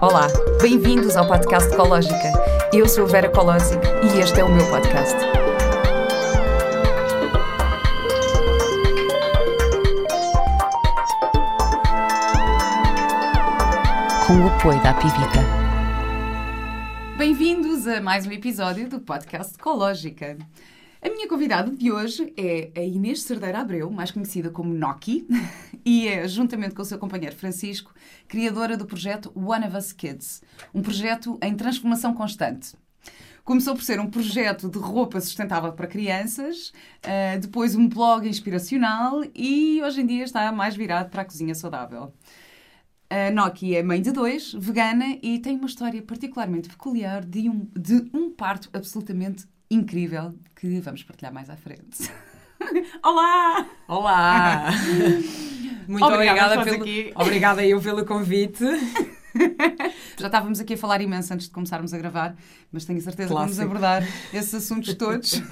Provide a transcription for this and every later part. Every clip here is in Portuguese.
Olá, bem-vindos ao podcast Ecológica. Eu sou Vera Colosic e este é o meu podcast. Com o apoio da Pivita. Bem-vindos a mais um episódio do podcast Ecológica. A minha convidada de hoje é a Inês Cerdeira Abreu, mais conhecida como Noki, e é, juntamente com o seu companheiro Francisco, criadora do projeto One of Us Kids, um projeto em transformação constante. Começou por ser um projeto de roupa sustentável para crianças, uh, depois um blog inspiracional e hoje em dia está mais virado para a cozinha saudável. A Noki é mãe de dois, vegana e tem uma história particularmente peculiar de um, de um parto absolutamente incrível que vamos partilhar mais à frente. Olá! Olá! Muito obrigada, obrigada, pelo, aqui. obrigada eu pelo convite. Já estávamos aqui a falar imenso antes de começarmos a gravar, mas tenho certeza Clássico. que vamos abordar esses assuntos todos.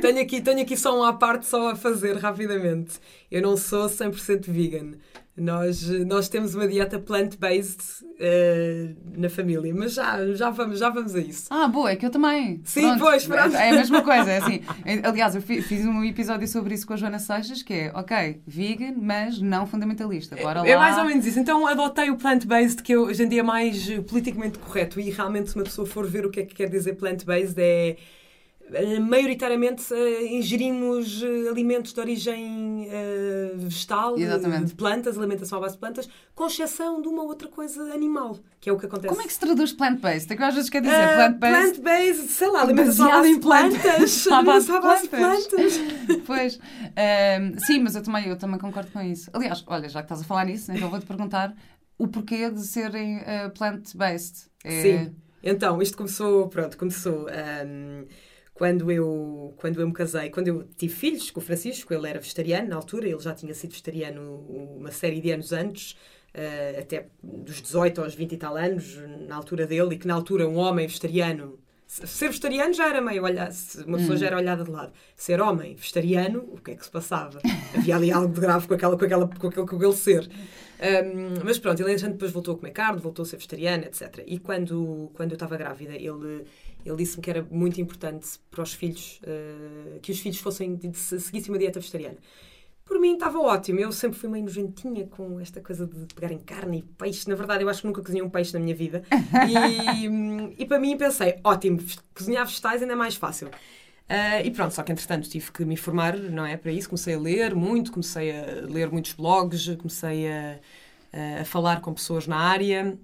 tenho, aqui, tenho aqui só uma parte só a fazer rapidamente. Eu não sou 100% vegan. Nós, nós temos uma dieta plant-based uh, na família, mas já, já, vamos, já vamos a isso. Ah, boa, é que eu também. Sim, pronto. pois, pronto. É a mesma coisa, é assim. Aliás, eu fiz um episódio sobre isso com a Joana Seixas, que é, ok, vegan, mas não fundamentalista. Bora lá. É mais ou menos isso. Então adotei o plant-based, que hoje em dia é mais politicamente correto. E realmente, se uma pessoa for ver o que é que quer dizer plant-based, é eh, maioritariamente uh, ingerimos uh, alimentos de origem uh, vegetal, de plantas, alimentação à base de plantas, com exceção de uma outra coisa animal, que é o que acontece. Como é que se traduz plant-based? É que às vezes quer dizer plant-based. Plant-based, sei lá, alimentação à base de plantas. à base de plantas. pois, ehm, sim, mas eu também, eu também concordo com isso. Aliás, olha, já que estás a falar nisso, então vou-te perguntar o porquê de serem plant-based. É... Sim, então, isto começou, pronto, começou. Um, quando eu, quando eu me casei, quando eu tive filhos com o Francisco, ele era vegetariano na altura, ele já tinha sido vegetariano uma série de anos antes, uh, até dos 18 aos 20 e tal anos, na altura dele, e que na altura um homem vegetariano. Ser vegetariano já era meio olhado, uma pessoa hum. já era olhada de lado. Ser homem vegetariano, o que é que se passava? Havia ali algo de grave com, aquela, com, aquela, com, aquele, com aquele ser. Um, mas pronto, ele depois voltou a comer carne, voltou a ser vegetariano, etc. E quando, quando eu estava grávida, ele ele disse-me que era muito importante para os filhos, uh, que os filhos fossem, seguissem uma dieta vegetariana. Por mim estava ótimo. Eu sempre fui meio nojentinha com esta coisa de pegarem carne e peixe. Na verdade, eu acho que nunca cozinhei um peixe na minha vida. E, e para mim pensei, ótimo, cozinhar vegetais ainda é mais fácil. Uh, e pronto, só que entretanto tive que me informar, não é? Para isso comecei a ler muito, comecei a ler muitos blogs, comecei a, a falar com pessoas na área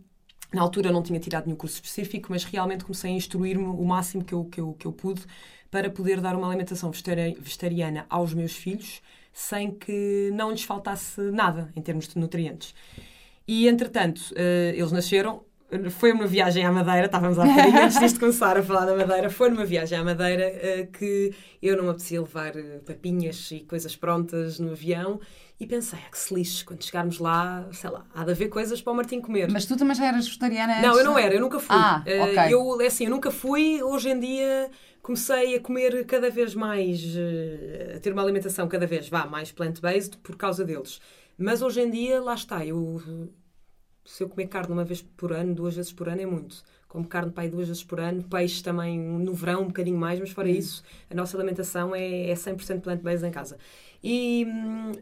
na altura não tinha tirado nenhum curso específico, mas realmente comecei a instruir-me o máximo que eu, que, eu, que eu pude para poder dar uma alimentação vegetariana aos meus filhos sem que não lhes faltasse nada em termos de nutrientes. E, entretanto, uh, eles nasceram. Foi uma viagem à Madeira, estávamos há bocadinho antes disto começar a falar da Madeira. Foi numa viagem à Madeira uh, que eu não me apetecia levar uh, papinhas e coisas prontas no avião e pensei, ah, que se lixe, quando chegarmos lá, sei lá, há de haver coisas para o Martim comer. Mas tu também já eras vegetariana antes? Não, eu não era, eu nunca fui. Ah, uh, Eu, é assim, eu nunca fui, hoje em dia comecei a comer cada vez mais, a ter uma alimentação cada vez, vá, mais plant-based por causa deles. Mas hoje em dia, lá está, eu, se eu comer carne uma vez por ano, duas vezes por ano é muito. Como carne pai duas vezes por ano, peixe também no verão um bocadinho mais, mas fora hum. isso, a nossa alimentação é, é 100% plant-based em casa. E hum,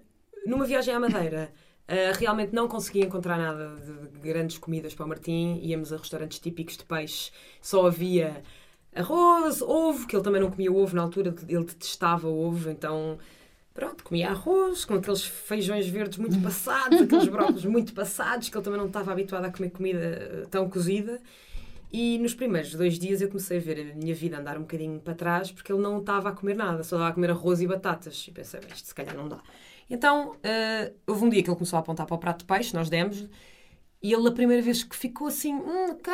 numa viagem à Madeira, uh, realmente não consegui encontrar nada de grandes comidas para o Martim. Íamos a restaurantes típicos de peixe, só havia arroz, ovo, que ele também não comia ovo na altura, ele detestava ovo, então pronto, comia arroz com aqueles feijões verdes muito passados, aqueles brócolis muito passados, que ele também não estava habituado a comer comida eh, tão cozida. E nos primeiros dois dias eu comecei a ver a minha vida andar um bocadinho para trás porque ele não estava a comer nada, só estava a comer arroz e batatas. E pensei, isto se calhar não dá. Então, uh, houve um dia que ele começou a apontar para o prato de peixe, nós demos e ele, a primeira vez que ficou assim, hum, ok,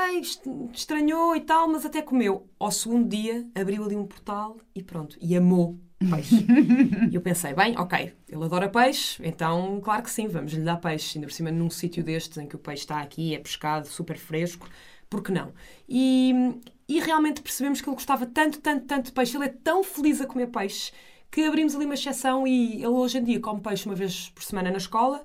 estranhou e tal, mas até comeu. Ao segundo dia, abriu ali um portal e pronto, e amou peixe. e eu pensei, bem, ok, ele adora peixe, então, claro que sim, vamos lhe dar peixe. Ainda por cima, num sítio destes em que o peixe está aqui, é pescado, super fresco, por que não? E, e realmente percebemos que ele gostava tanto, tanto, tanto de peixe. Ele é tão feliz a comer peixe que abrimos ali uma exceção e ele hoje em dia come peixe uma vez por semana na escola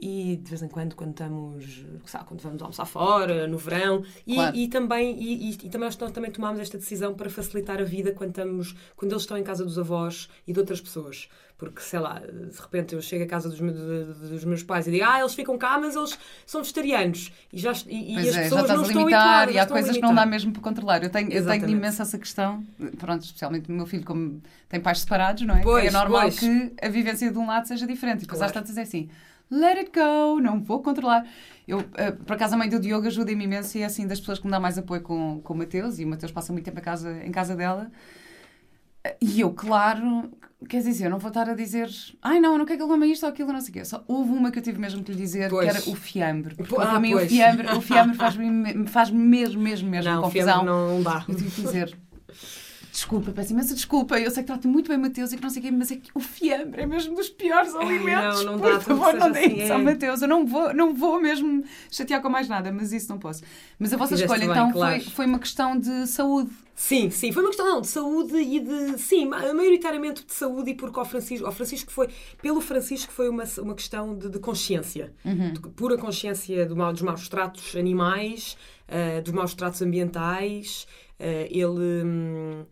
e de vez em quando quando estamos sabe, quando vamos almoçar fora no verão e, Claro. e também e, e- também nós também tomámos esta decisão para facilitar a vida quando estamos quando eles estão em casa dos avós e de outras pessoas porque sei lá de repente eu chego à casa dos, me- dos meus pais e digo ah eles ficam cá mas eles são vegetarianos e já e, as é, já pessoas estás não a estão limitar habituadas e há coisas que não dá mesmo para controlar. Eu tenho, eu tenho Exatamente. imenso essa questão, pronto, especialmente o meu filho, como tem pais separados, não é? Pois, é normal pois. que a vivência de um lado seja diferente. E depois às Claro. tantas é assim, let it go, não vou controlar. Eu, eh, por acaso, a mãe do Diogo ajuda-me imenso e é assim das pessoas que me dá mais apoio com, com o Mateus e o Mateus passa muito tempo em casa, em casa dela. E eu, claro, quer dizer, eu não vou estar a dizer ai não, eu não quero que ele coma isto ou aquilo, não sei o quê. Só houve uma que eu tive mesmo que lhe dizer, Pois. que era o fiambre. Porque Ah, para mim o pois. fiambre, o fiambre faz-me me- faz mesmo, mesmo, mesmo não confusão. fiambre não dá Eu tive que dizer. Desculpa, peço imensa desculpa. Eu sei que trato muito bem o Mateus e que não sei o quê, mas é que o fiambre é mesmo dos piores alimentos. não, não Por dá, tudo favor, não deem assim, isso ao é. Mateus. Eu não vou, não vou mesmo chatear com mais nada, mas isso não posso. Mas a vossa Fizeste escolha, bem, então, claro. foi, foi uma questão de saúde. Sim, sim, foi uma questão não, de saúde e de. Sim, ma- maioritariamente de saúde e porque ao Francisco, ao Francisco foi. Pelo Francisco foi uma, uma questão de, de consciência. De pura consciência do mal, dos maus tratos animais, ah, dos maus tratos ambientais. Ah, ele.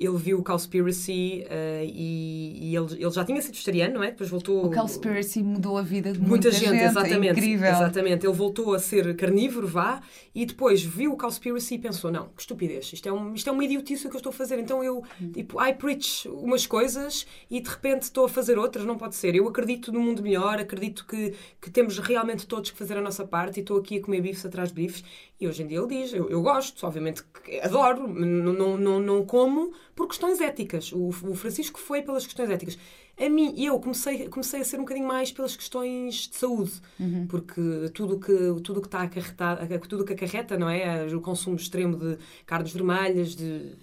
Hum, ele viu o Cowspiracy ah, e, e ele, ele já tinha sido vegetariano, não é? Depois voltou. O Cowspiracy mudou a vida de Muita, muita, gente, É exatamente. incrível. Exatamente. Ele voltou a ser carnívoro, vá, e depois viu o Cowspiracy e pensou: não, que estupidez, isto é, um, isto é uma idiotice o que eu estou a fazer. Então eu, tipo, I preach umas coisas e de repente estou a fazer outras, não pode ser. Eu acredito no mundo melhor, acredito que, que temos realmente todos que fazer a nossa parte e estou aqui a comer bifes atrás de bifes. E hoje em dia ele diz: eu, eu gosto, obviamente adoro, não, não, não, não como por questões éticas. O, o Francisco foi pelas questões éticas. A mim, eu comecei, comecei a ser um bocadinho mais pelas questões de saúde, porque tudo que, tudo que está acarretado, tudo que acarreta, não é? O consumo extremo de carnes vermelhas, de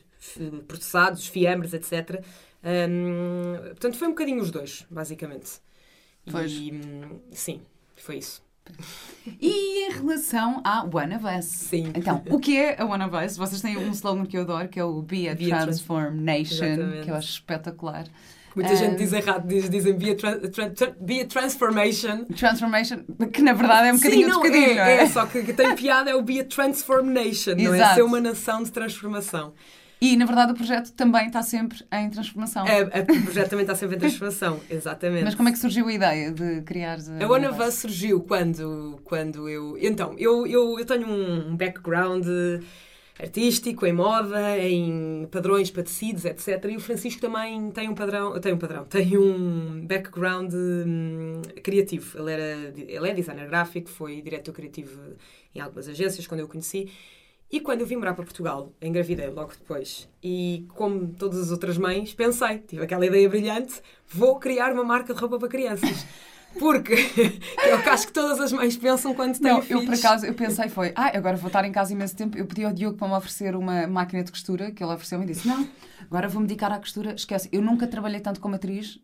processados, fiambres, etc. Hum, portanto, foi um bocadinho os dois, basicamente. Pois. E, hum, sim, foi isso. E em relação à One of Us? Sim. Então, o que é a One of Us? Vocês têm um slogan que eu adoro, que é o Be a Be a Trans- Transformation, Exatamente. que eu acho espetacular. Muita Ah. gente diz errado, diz, dizem be a, tran- tran- be a transformation. Transformation, que na verdade é um bocadinho Sim, não, é, não é? é, só que, que tem piada é o Be a Transform Nation, não é? Ser uma nação de transformação. E na verdade o projeto também está sempre em transformação. A, a- o projeto também está sempre em transformação, exatamente. Mas como é que surgiu a ideia de criar a, A One of Us surgiu quando, quando eu. Então, eu, eu, eu tenho um background artístico, em moda, em padrões para tecidos, etc. E o Francisco também tem um padrão, tem um padrão, tem um background hum, criativo. Ele, era, ele é designer gráfico, foi diretor criativo em algumas agências quando eu o conheci. E quando eu vim morar para Portugal, engravidei logo depois. E como todas as outras mães, pensei, tive aquela ideia brilhante, vou criar uma marca de roupa para crianças. Porque é o que acho que todas as mães pensam quando têm Não, filhos. eu por acaso eu pensei foi, ah, agora vou estar em casa imenso tempo. Eu pedi ao Diogo para me oferecer uma máquina de costura, que ele ofereceu-me e disse: Não, agora vou-me dedicar à costura. Esquece, eu nunca trabalhei tanto como atriz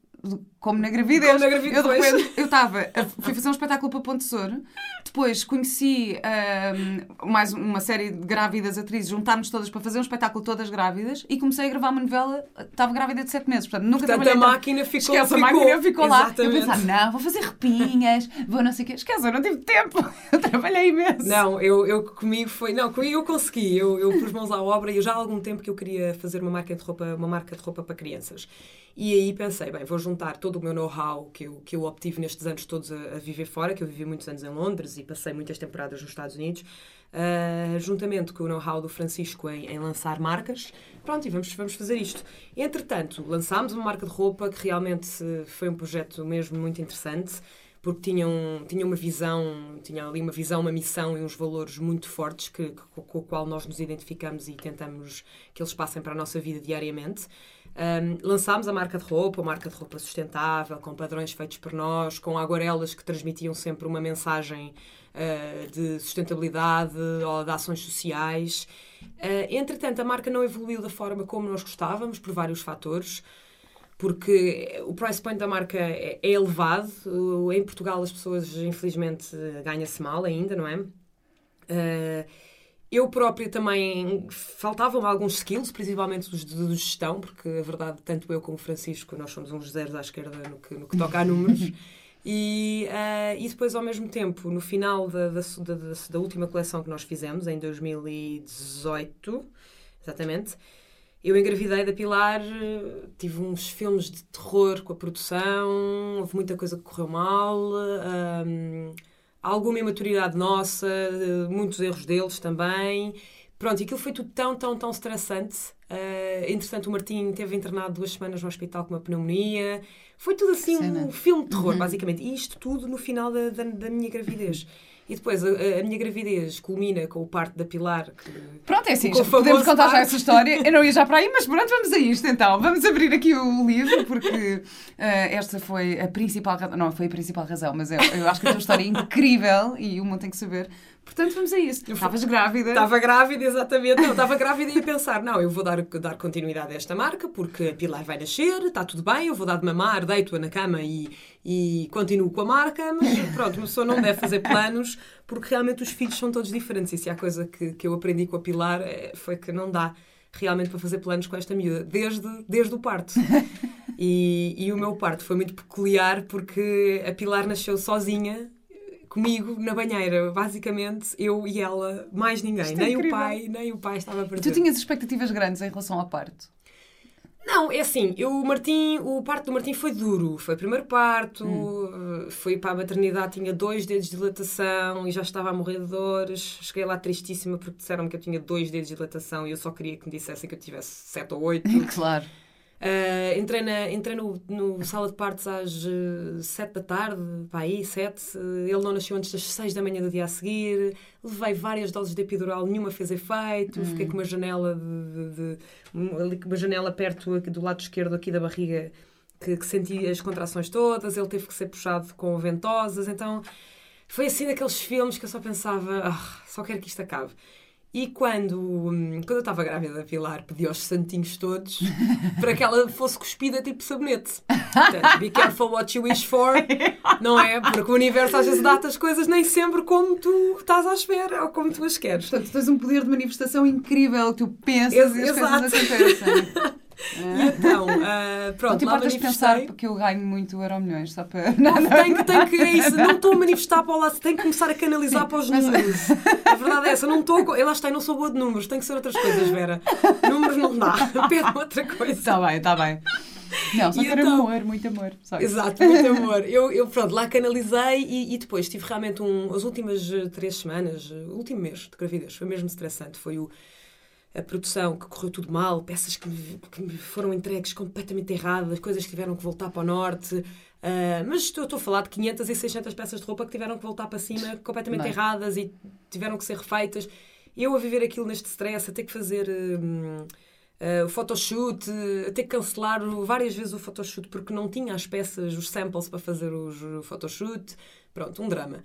como na gravidez. Como na gravidez, Eu, de pois. repente, eu estava, fui fazer um espetáculo para Ponte Tesouro, depois conheci ahm, mais uma série de grávidas atrizes, juntámos todas para fazer um espetáculo todas grávidas e comecei a gravar uma novela, estava grávida de 7 meses, portanto nunca Portanto, trabalhei a tanto. máquina ficou, Esquece, ficou. a máquina ficou lá. Eu Exatamente. pensava, não, vou fazer repinhas, vou não sei o quê. Esquece, eu não tive tempo. Eu trabalhei imenso. Não, eu, eu comigo foi. Não, comigo eu consegui. Eu, eu pus mãos à obra e já há algum tempo que eu queria fazer uma marca de roupa, uma marca de roupa para crianças. E aí pensei, bem, vou juntar todo o meu know-how que eu, que eu obtive nestes anos todos a, a viver fora, que eu vivi muitos anos em Londres e passei muitas temporadas nos Estados Unidos, ah, juntamente com o know-how do Francisco em, em lançar marcas. Pronto, e vamos, vamos fazer isto. Entretanto, lançámos uma marca de roupa que realmente foi um projeto mesmo muito interessante porque tinham, tinham uma visão, tinham ali uma visão, uma missão e uns valores muito fortes que, que- com o qual nós nos identificamos e tentamos que eles passem para a nossa vida diariamente. Um, lançámos a marca de roupa, uma marca de roupa sustentável, com padrões feitos por nós, com aguarelas que transmitiam sempre uma mensagem uh, de sustentabilidade ou de ações sociais. Uh, entretanto, a marca não evoluiu da forma como nós gostávamos, por vários fatores porque o price point da marca é é elevado. Em Portugal as pessoas, infelizmente, ganha-se mal ainda, não é? Eh, eu própria também faltavam alguns skills, principalmente os de, de gestão, porque a verdade, tanto eu como o Francisco, nós somos uns zeros à esquerda no que, no que toca a números. E, uh, e depois, ao mesmo tempo, no final da, da, da, da última coleção que nós fizemos, em 2018, exatamente, eu engravidei da Pilar, tive uns filmes de terror com a produção, houve muita coisa que correu mal, um, alguma imaturidade nossa, muitos erros deles também. Pronto, e aquilo foi tudo tão, tão, tão estressante. Uh, entretanto, o Martim teve internado duas semanas no hospital com uma pneumonia. Foi tudo assim Cena. um filme de terror, uhum. basicamente. E isto tudo no final da, da, da minha gravidez. E depois a, a, minha gravidez culmina com o parto da Pilar. Que, pronto, é assim, já podemos contar já essa história. Eu não ia já para aí, mas pronto, vamos a isto então. Vamos abrir aqui o livro, porque uh, esta foi a principal razão. Não, foi a principal razão, mas eu, eu acho que a tua história é incrível e o mundo tem que saber Portanto, vamos a isso. Estavas grávida. Estava grávida, exatamente. Não, estava grávida e ia pensar, não, eu vou dar, dar continuidade a esta marca porque a Pilar vai nascer, está tudo bem, eu vou dar de mamar, deito-a na cama e, e continuo com a marca, mas pronto, uma pessoa não deve fazer planos porque realmente os filhos são todos diferentes. E se há coisa que, que eu aprendi com a Pilar é, foi que não dá realmente para fazer planos com esta miúda, desde, desde o parto. E, e o meu parto foi muito peculiar porque a Pilar nasceu sozinha comigo na banheira, basicamente eu e ela, mais ninguém, é nem incrível. o pai, nem o pai estava presente. Tu tinhas expectativas grandes em relação ao parto? Não, é assim, eu, o Martim, o parto do Martim foi duro, foi o primeiro parto, hum. fui para a maternidade, tinha dois dedos de dilatação e já estava a morrer de dores, cheguei lá tristíssima porque disseram-me que eu tinha dois dedos de dilatação e eu só queria que me dissessem que eu tivesse sete ou oito. claro. Uh, entrei na, entrei no, no sala de partos às uh, sete da tarde, para aí, sete. Uh, ele não nasceu antes das seis da manhã do dia a seguir. Levei várias doses de epidural, nenhuma fez efeito. Hum. Fiquei com uma janela de, de, de, uma janela perto do lado esquerdo aqui da barriga que, que senti as contrações todas. Ele teve que ser puxado com ventosas. Então foi assim daqueles filmes que eu só pensava, oh, só quero que isto acabe. E quando, hum, quando eu estava grávida da Pilar, pedi aos santinhos todos para que ela fosse cuspida tipo sabonete. Portanto, be careful what you wish for, não é? Porque o universo às vezes dá-te as coisas nem sempre como tu estás à espera ou como tu as queres. Portanto, tens um poder de manifestação incrível, tu pensas Ex e as Exato. coisas acontecem. E então, uh, pronto, não te importas pensar porque eu ganho muito euro milhões, só para... Não, não, tenho, que, tenho que, é isso, não estou a manifestar para o lado, tenho que começar a canalizar Sim, para os mas... números. A verdade é essa, não estou, lá está, eu não sou boa de números, tem que ser outras coisas, Vera. Números não dá, pede outra coisa. Está bem, está bem. Não, só quero então, amor, muito amor. Só exato, muito amor. Eu, eu, pronto, lá canalizei e, e depois tive realmente um, as últimas três semanas, o último mês de gravidez, foi mesmo estressante. Foi o, a produção que correu tudo mal, peças que me, que me foram entregues completamente erradas, coisas que tiveram que voltar para o norte. Uh, mas estou, estou a falar de 500 e 600 peças de roupa que tiveram que voltar para cima completamente erradas e tiveram que ser refeitas. Eu a viver aquilo neste stress, a ter que fazer uh, o photoshoot, a ter que cancelar várias vezes o photoshoot porque não tinha as peças, os samples para fazer os, o photoshoot. Pronto, um drama.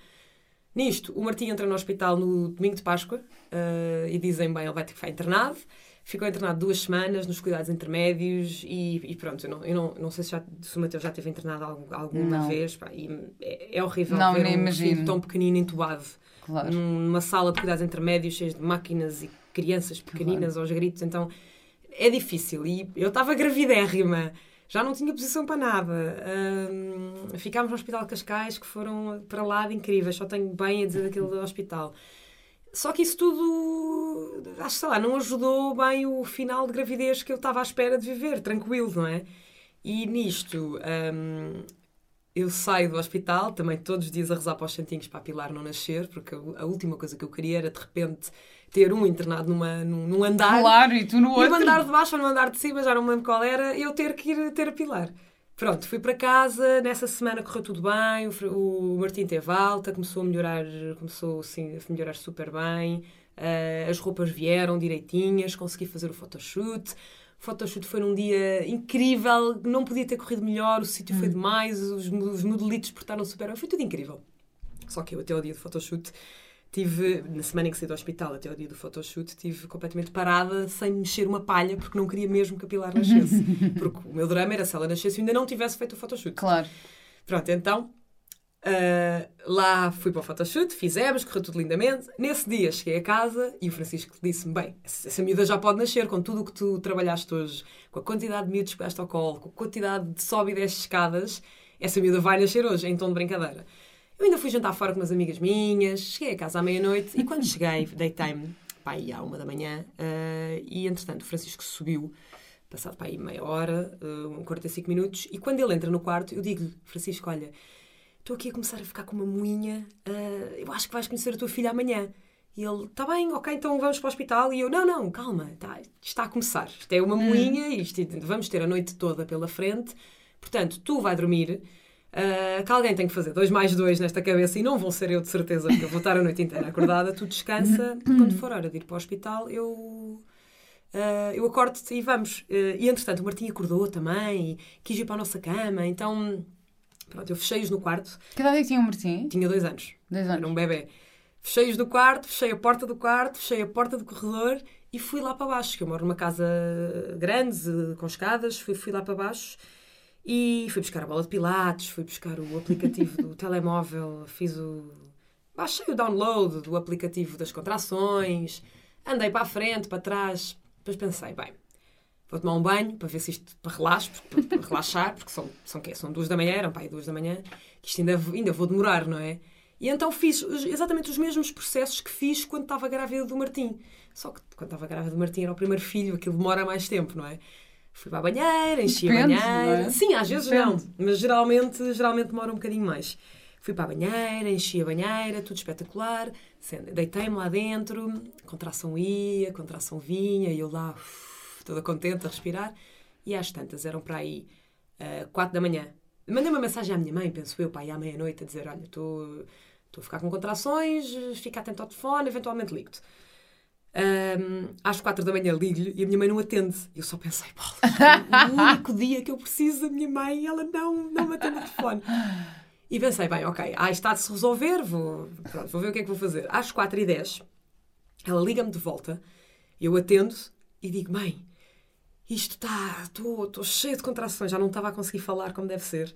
Nisto, o Martim entra no hospital no domingo de Páscoa uh, e dizem, bem, ele vai ter que ficar internado. Ficou internado duas semanas nos cuidados intermédios e, e pronto, eu, não, eu não, não sei se, já, se o Mateus já teve internado alguma não. vez. Pá, é, é, horrível não, ver um imagino. tão pequenino entubado claro. numa sala de cuidados intermédios cheia de máquinas e crianças pequeninas claro. aos gritos. Então é difícil. E eu estava gravidérrima já não tinha posição para nada. Um, ficámos no Hospital de Cascais, que foram para lá de incríveis, só tenho bem a dizer daquele hospital. Só que isso tudo, acho que sei lá, não ajudou bem o final de gravidez que eu estava à espera de viver, tranquilo, não é? E nisto, um, eu saio do hospital, também todos os dias a rezar para os santinhos para a Pilar não nascer, porque a última coisa que eu queria era de repente ter um internado numa, num, num andar. Claro, e tu no outro. No andar de baixo ou no andar de cima, já não me lembro qual era, eu ter que ir ter a Pilar. Pronto, fui para casa, nessa semana correu tudo bem, o, o Martim teve alta, começou a melhorar, começou assim, a melhorar super bem, uh, as roupas vieram direitinhas, consegui fazer o photoshoot. O photoshoot foi num dia incrível, não podia ter corrido melhor, o sítio hum. foi demais, os, os modelitos portaram super bem, foi tudo incrível. Só que eu até o dia do photoshoot tive, na semana em que saí do hospital até o dia do photoshoot, tive completamente parada, sem mexer uma palha, porque não queria mesmo que a Pilar nascesse. porque o meu drama era se ela nascesse e ainda não tivesse feito o photoshoot. Claro. Pronto, então Uh, lá fui para o photoshoot, fizemos, correu tudo lindamente. Nesse dia cheguei a casa e o Francisco disse-me: Bem, essa miúda já pode nascer com tudo o que tu trabalhaste hoje, com a quantidade de miúdos que pegaste ao colo, com a quantidade de sobe e desce escadas, essa miúda vai nascer hoje, em tom de brincadeira. Eu ainda fui jantar fora com umas amigas minhas, cheguei a casa à meia-noite e quando cheguei, deitei-me, pá, aí à uma da manhã, uh, e entretanto o Francisco subiu, passado para aí meia hora, uh, 45 minutos, e quando ele entra no quarto, eu digo-lhe, Francisco, olha, estou aqui a começar a ficar com uma moinha, uh, eu acho que vais conhecer a tua filha amanhã. E ele, está bem, ok, então vamos para o hospital. E eu, não, não, calma, tá, está a começar. Isto é uma hum. moinha, isto, vamos ter a noite toda pela frente. Portanto, tu vai dormir, uh, que alguém tem que fazer dois mais dois nesta cabeça e não vão ser eu de certeza, porque eu vou estar a noite inteira acordada. Tu descansa, quando for hora de ir para o hospital, eu. Uh, eu acordo-te e vamos. Uh, e entretanto, o Martim acordou também, quis ir para a nossa cama, então. Pronto, eu fechei-os no quarto. Que idade é que tinha o Martim? Tinha dois anos. Dois anos. Era um bebê. Fechei-os do quarto, fechei a porta do quarto, fechei a porta do corredor e fui lá para baixo, que eu moro numa casa grande, com escadas, fui, fui lá para baixo e fui buscar a bola de pilates, fui buscar o aplicativo do telemóvel, fiz o... baixei o download do aplicativo das contrações, andei para a frente, para trás, depois pensei, bem, vou tomar um banho para ver se isto, para, relaxo, para, para relaxar, porque são, são, quê? são duas da manhã, eram aí duas da manhã, que isto ainda, ainda vou demorar, não é? E então fiz exatamente os mesmos processos que fiz quando estava grávida do Martim. Só que quando estava grávida do Martim era o primeiro filho, aquilo demora mais tempo, não é? Fui para a banheira, enchi Depende, a banheira. É? Sim, às vezes Depende. não, mas geralmente, geralmente demora um bocadinho mais. Fui para a banheira, enchi a banheira, tudo espetacular. Deitei-me lá dentro, contração ia, contração vinha, e eu lá, uf, toda contente a respirar. E às tantas, eram para aí uh, quatro da manhã. Mandei uma mensagem à minha mãe, penso eu, pai, à meia-noite, a dizer: Olha, estou Estou a ficar com contrações, fica atento ao telefone, eventualmente ligo-te. Um, às quatro da manhã ligo-lhe e a minha mãe não atende. Eu só pensei, o único dia que eu preciso da minha mãe, ela não, não me atende o telefone. E pensei, bem, ok, ah, está de se resolver, vou, pronto, vou ver o que é que vou fazer. Às quatro e dez, ela liga-me de volta, eu atendo e digo, mãe, isto está, estou cheia de contrações, já não estava a conseguir falar como deve ser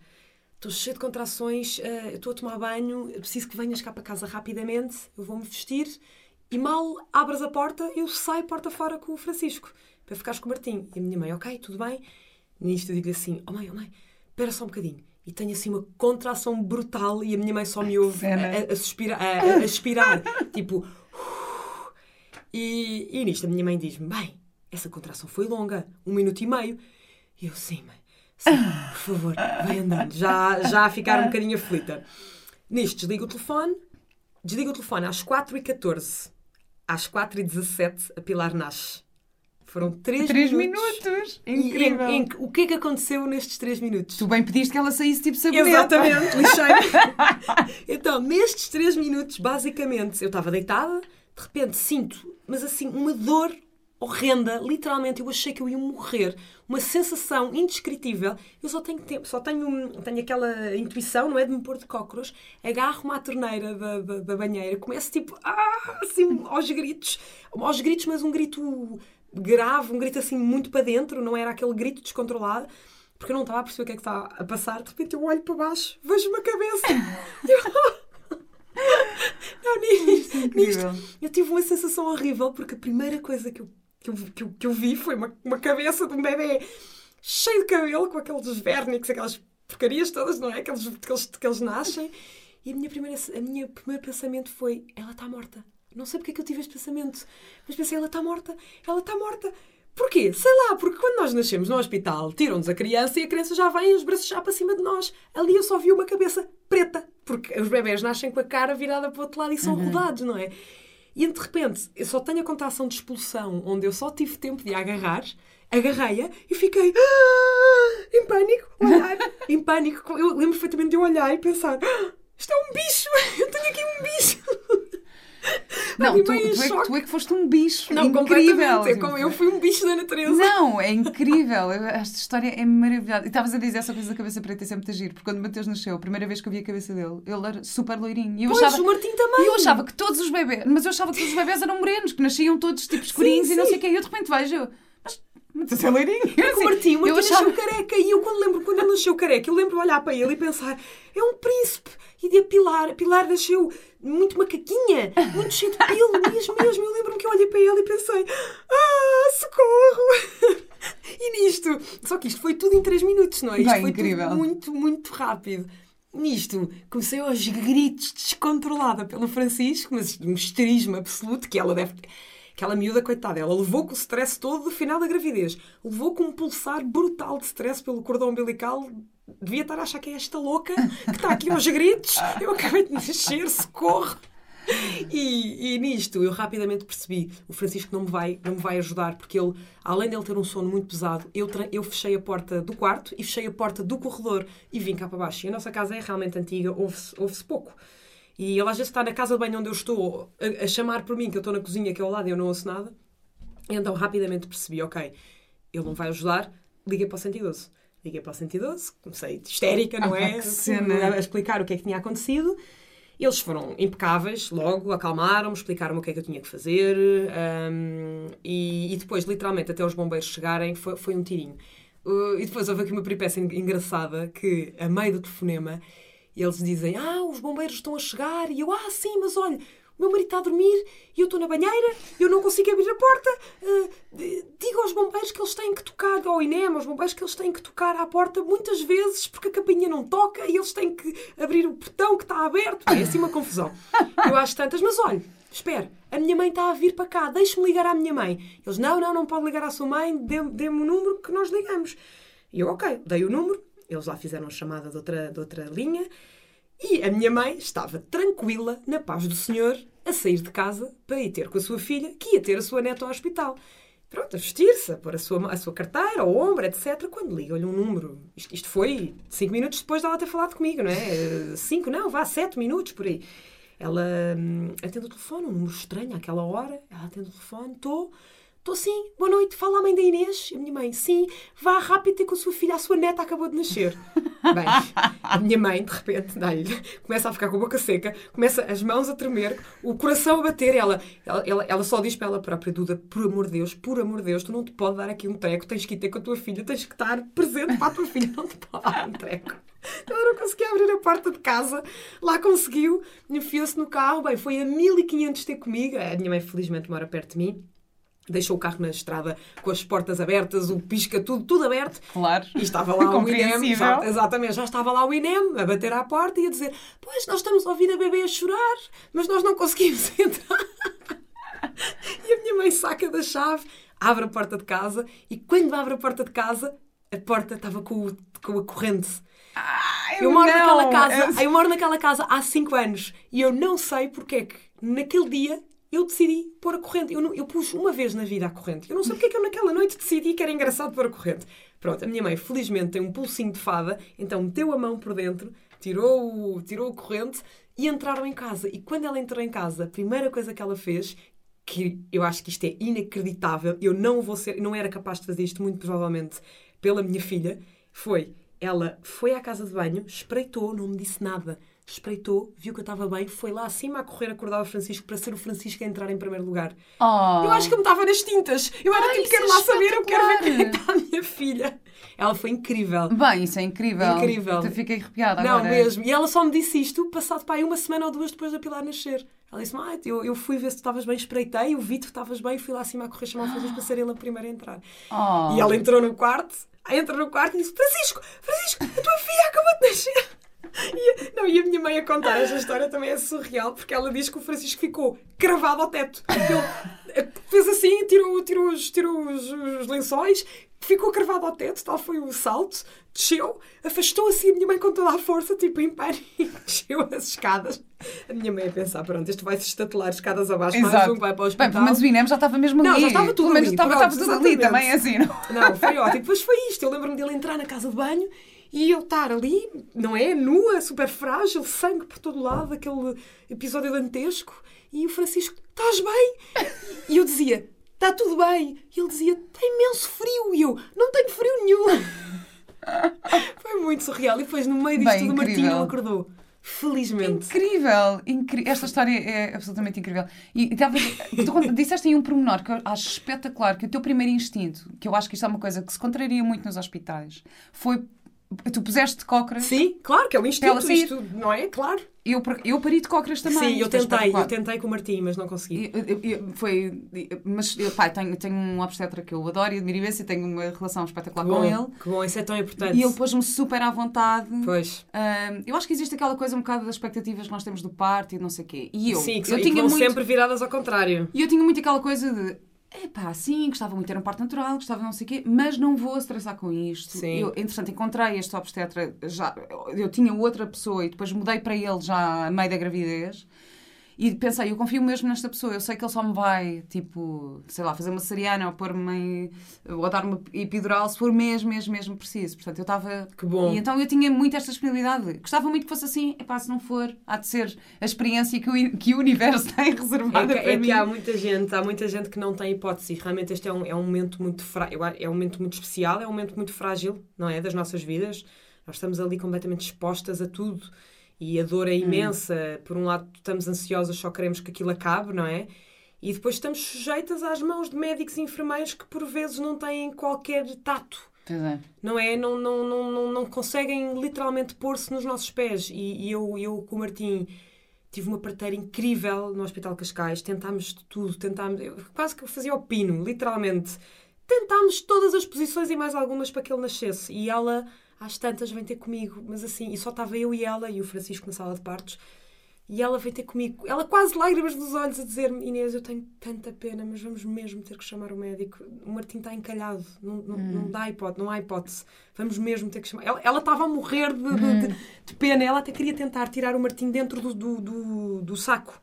estou cheio de contrações, uh, estou a tomar banho, preciso que venhas cá para casa rapidamente, eu vou-me vestir e mal abras a porta, eu saio porta fora com o Francisco para ficares com o Martim. E a minha mãe, ok, tudo bem. Nisto eu digo assim, oh mãe, oh mãe, espera só um bocadinho. E tenho assim uma contração brutal e a minha mãe só me ouve a, a, suspirar, a, a expirar, tipo... E, e nisto a minha mãe diz-me, bem, essa contração foi longa, um minuto e meio. E eu, sim, mãe. Sim, por favor, vai andando. Já, já a ficar um bocadinho aflita. Nisto, desligo o telefone. Desligo o telefone às 4h14. Às 4h17, a Pilar nasce. Foram 3, 3 minutos. minutos. Incrível. Em, em, o que é que aconteceu nestes 3 minutos? Tu bem pediste que ela saísse tipo sabonete. Exatamente, lixei. então, nestes 3 minutos, basicamente, eu estava deitada, de repente sinto, mas assim, uma dor horrenda, literalmente eu achei que eu ia morrer, uma sensação indescritível. Eu só tenho tempo, só tenho, tenho aquela intuição, não é, de me pôr de cócoras, agarro-me à torneira da, da, da, banheira, começo tipo, ah, assim, aos gritos, aos gritos, mas um grito grave, um grito assim muito para dentro, não era aquele grito descontrolado. Porque eu não estava a perceber o que é que estava a passar. De repente eu olho para baixo, vejo uma cabeça. eu, não, nisto, nisto, eu tive uma sensação horrível porque a primeira coisa que eu que eu, que eu, que eu vi foi uma, uma cabeça de um bebê cheio de cabelo, com aqueles vérnix, aquelas porcarias todas, não é? Aqueles que eles, que eles nascem. E a minha primeira, a minha primeiro pensamento foi: ela está morta. Não sei porque é que eu tive este pensamento, mas pensei: ela está morta, ela está morta. Porquê? Sei lá, porque quando nós nascemos no hospital, tiram-nos a criança e a criança já vem os braços já para cima de nós. Ali eu só vi uma cabeça preta, porque os bebés nascem com a cara virada para o outro lado e são uhum. rodados, não é? E de repente, eu só tenho a contração de expulsão, onde eu só tive tempo de agarrar, agarrei-a e fiquei ah, em pânico, olhar, em pânico. Eu lembro perfeitamente de eu olhar e pensar: ah, isto é um bicho, eu tenho aqui um bicho. Não, tu, tu, é que, tu, é que, foste um bicho. Não, incrível. É como eu fui um bicho da natureza. Não, é incrível. Esta história é maravilhosa. E estavas a dizer essa coisa da cabeça preta e sempre te giro, porque quando o Mateus nasceu, a primeira vez que eu vi a cabeça dele, ele era super loirinho. E eu pois, achava, o Martim também. E eu achava que todos os bebés, mas eu achava que todos os bebés eram morenos, que nasciam todos tipo escurinhos sim, e não sei o quê. E eu de repente vejo, mas é loirinho. É o Martim, o Martim achava... nasceu careca. E eu, quando lembro, quando ele nasceu careca, eu lembro de olhar para ele e pensar: é um príncipe. E de a Pilar, a Pilar nasceu muito macaquinha, muito cheio de pelo, mesmo, mesmo. Eu lembro-me que eu olhei para ele e pensei: ah, socorro! E Nisto, só que isto foi tudo em 3 minutos, não é? Isto Bem, foi incrível. tudo muito, muito rápido. Nisto, comecei aos gritos, descontrolada pelo Francisco, mas um histerismo absoluto que ela deve. Aquela miúda, coitada, ela levou com o stress todo do final da gravidez. Levou com um pulsar brutal de stress pelo cordão umbilical. Devia estar a achar que é esta louca que está aqui aos gritos. Eu acabei de nascer, socorro! E, e nisto eu rapidamente percebi o Francisco não me vai não me vai ajudar porque ele além de ele ter um sono muito pesado eu eu fechei a porta do quarto e fechei a porta do corredor e vim cá para baixo e a nossa casa é realmente antiga ouve-se ouve pouco e ele às vezes está na casa de banho onde eu estou a, a chamar por mim que eu estou na cozinha que é ao lado e eu não ouço nada. Então rapidamente percebi ok ele não vai ajudar liguei para o 112 liguei para o 112 comecei histérica não Ah, é? a explicar o que é que tinha acontecido. Eles foram impecáveis, logo acalmaram-me, explicaram-me o que é que eu tinha que fazer hum, e, e depois, literalmente, até os bombeiros chegarem, foi, foi um tirinho. Uh, e depois houve aqui uma peripécia en- engraçada que, a meio do telefonema, eles dizem: Ah, os bombeiros estão a chegar. E eu: Ah, sim, mas olha, o meu marido está a dormir e eu estou na banheira, eu não consigo abrir a porta. Uh, aos bombeiros que eles têm que tocar, ao INEM, aos bombeiros que eles têm que tocar à porta muitas vezes porque a campainha não toca e eles têm que abrir o portão que está aberto. É assim uma confusão. Eu acho tantas, mas olha, espera, a minha mãe está a vir para cá, deixe-me ligar à minha mãe. Eles: Não, não, não pode ligar à sua mãe, dê- dê-me o número que nós ligamos. E eu, ok, dei o número, eles lá fizeram chamada de outra, de outra linha e a minha mãe estava tranquila, na paz do Senhor, a sair de casa para ir ter com a sua filha, que ia ter a sua neta ao hospital. Pronto, a vestir-se, a pôr a sua, a sua carteira, ao ombro, etc. Quando liga-lhe um número, isto, isto foi cinco minutos depois dela ter falado comigo, não é? Cinco, não, vá, sete minutos por aí. Ela hum, atende o telefone, um número estranho àquela hora. Ela atende o telefone, estou. Estou sim, boa noite, fala a mãe da Inês. E a minha mãe, sim, vá rápido ter com a sua filha, a sua neta acabou de nascer. Bem, a minha mãe, de repente, dá-lhe, começa a ficar com a boca seca, começa as mãos a tremer, o coração a bater. Ela, ela, ela, ela só diz para ela própria, Duda, por amor de Deus, por amor de Deus, tu não te pode dar aqui um treco, tens que ir ter com a tua filha, tens que estar presente para a tua filha, não te pode dar um treco. Ela não conseguia abrir a porta de casa, lá conseguiu, enfiou-se no carro, bem, foi a 1500 ter comigo, a minha mãe felizmente mora perto de mim, deixou o carro na estrada com as portas abertas, o pisca, tudo, tudo aberto. Claro. E estava lá o INEM, já, exatamente, já estava lá o INEM a bater à porta e a dizer: Pois, nós estamos a ouvir a bebê a chorar, mas nós não conseguimos entrar. E a minha mãe saca da chave, abre a porta de casa e quando abre a porta de casa, a porta estava com, o- com a corrente. Eu moro não, naquela casa, é- eu moro naquela casa há 5 anos e eu não sei porque é que naquele dia eu decidi pôr a corrente. Eu, não- eu pus uma vez na vida a corrente. Eu não sei porque é que eu naquela noite decidi que era engraçado pôr a corrente. Pronto, a minha mãe felizmente tem um pulsinho de fada, então meteu a mão por dentro, tirou, o- tirou a corrente e entraram em casa. E quando ela entrou em casa, a primeira coisa que ela fez, que eu acho que isto é inacreditável, eu não vou ser, não era capaz de fazer isto muito provavelmente pela minha filha, foi ela foi à casa de banho, espreitou, não me disse nada. Espreitou, viu que eu estava bem, foi lá acima a correr acordar o Francisco para ser o Francisco a entrar em primeiro lugar. Oh. Eu acho que eu me estava nas tintas. Eu era Ai, tipo, isso quero é lá saber, eu quero ver como é está a minha filha. Ela foi incrível. Bem, isso é incrível. Incrível. Eu fiquei arrepiada Não, agora. mesmo. E ela só me disse isto passado para aí uma semana ou duas depois da Pilar nascer. Ela disse: ah, eu, eu fui ver se tu estavas bem, espreitei, eu vi que tu estavas bem, fui lá acima a correr chamar o Francisco para ser ele a primeira a entrar. Oh. E ela entrou no quarto, entra no quarto e disse: Francisco, Francisco, a tua filha acabou de nascer. E, não, e a minha mãe a contar esta história também é surreal, porque ela diz que o Francisco ficou cravado ao teto. Ele eh, fez assim, tirou, tirou, os, tirou os, os lençóis, ficou cravado ao teto, tal foi o salto, desceu, afastou assim a minha mãe com toda a força, tipo em pânico, desceu as escadas. A minha mãe a pensar: pronto, isto vai se estatelar escadas abaixo, mais Exato. um que vai para o Bem, hospital. pelo menos o INEM já estava mesmo ali. Não, já estava tudo Pelo menos ali, estava, pronto, estava tudo ali também, assim. Não? Não, foi ótimo. Depois foi isto. Eu lembro-me dele entrar na casa de banho e eu estar ali, não é? Nua, super frágil, sangue por todo lado, aquele episódio dantesco. E o Francisco, estás bem? E eu dizia, está tudo bem. E ele dizia, tem imenso frio. E eu, não tenho frio nenhum. Foi muito surreal. E depois, no meio disto Bem, tudo, o Martinho incrível. acordou. Felizmente. Incrível, incri- esta história é absolutamente incrível. E, e talvez, tu disseste aí um pormenor que eu acho espetacular, que o teu primeiro instinto, que eu acho que isto é uma coisa que se contraria muito nos hospitais, foi tu puseste de cócoras Sim, claro que é o instinto. Isto, não é? Claro. Eu, eu pari de cócoras também. Sim, eu é tentei, eu tentei com o Martim, mas não consegui. Eu- eu- foi, mas pá, tenho, tenho um obstetra que eu adoro e admiro imenso e tenho uma relação espetacular com ele. que bom, isso é tão importante. E ele pôs-me super à vontade. Pois. Eu acho que existe aquela coisa um bocado das expectativas que nós temos do parto e não sei o quê. E eu, Sim, que, eu e tinha muito, sempre viradas ao contrário. e eu tinha muito aquela coisa de epá, sim, gostava muito de ter um parto natural, gostava não sei o quê, mas não vou estressar com isto. Sim. Eu, entretanto, encontrei este obstetra, já, eu tinha outra pessoa e depois mudei para ele já a meio da gravidez. E pensei, eu confio mesmo nesta pessoa, eu sei que ele só me vai, tipo, sei lá, fazer uma cesariana ou pôr-me, ou dar-me epidural se for mesmo, mesmo, mesmo preciso. Portanto, eu estava Que bom. e então eu tinha muito esta disponibilidade. Gostava muito que fosse assim. Epá, se não for, há de ser a experiência que o, que o universo tem É reservada que, para é mim. que há muita gente, há muita gente que não tem hipótese. Realmente este é um, é um momento muito fra... é um momento muito especial, é um momento muito frágil, não é, das nossas vidas. Nós estamos ali completamente expostas a tudo e a dor é imensa. Por um lado, estamos ansiosas, só queremos que aquilo acabe, não é? E depois estamos sujeitas às mãos de médicos e enfermeiros que por vezes não têm qualquer tato. É. não é? Não, não, não, não, não conseguem literalmente pôr-se nos nossos pés. E, e eu, eu com o Martim tive uma parteira incrível no Hospital Cascais, tentámos de tudo, tentámos, eu quase que fazia o pino, literalmente. Tentámos todas as posições e mais algumas para que ele nascesse. E ela, às tantas, vem ter comigo, mas assim, e só estava eu e ela e o Francisco na sala de partos. E ela veio ter comigo, ela quase lágrimas nos olhos a dizer-me: Inês, eu tenho tanta pena, mas vamos mesmo ter que chamar o médico. O Martim está encalhado, não, não, não dá hipótese, não há hipótese. Vamos mesmo ter que chamar. Ela, estava a morrer de, de- de- de pena, ela até queria tentar tirar o Martim dentro do, do, do, do saco.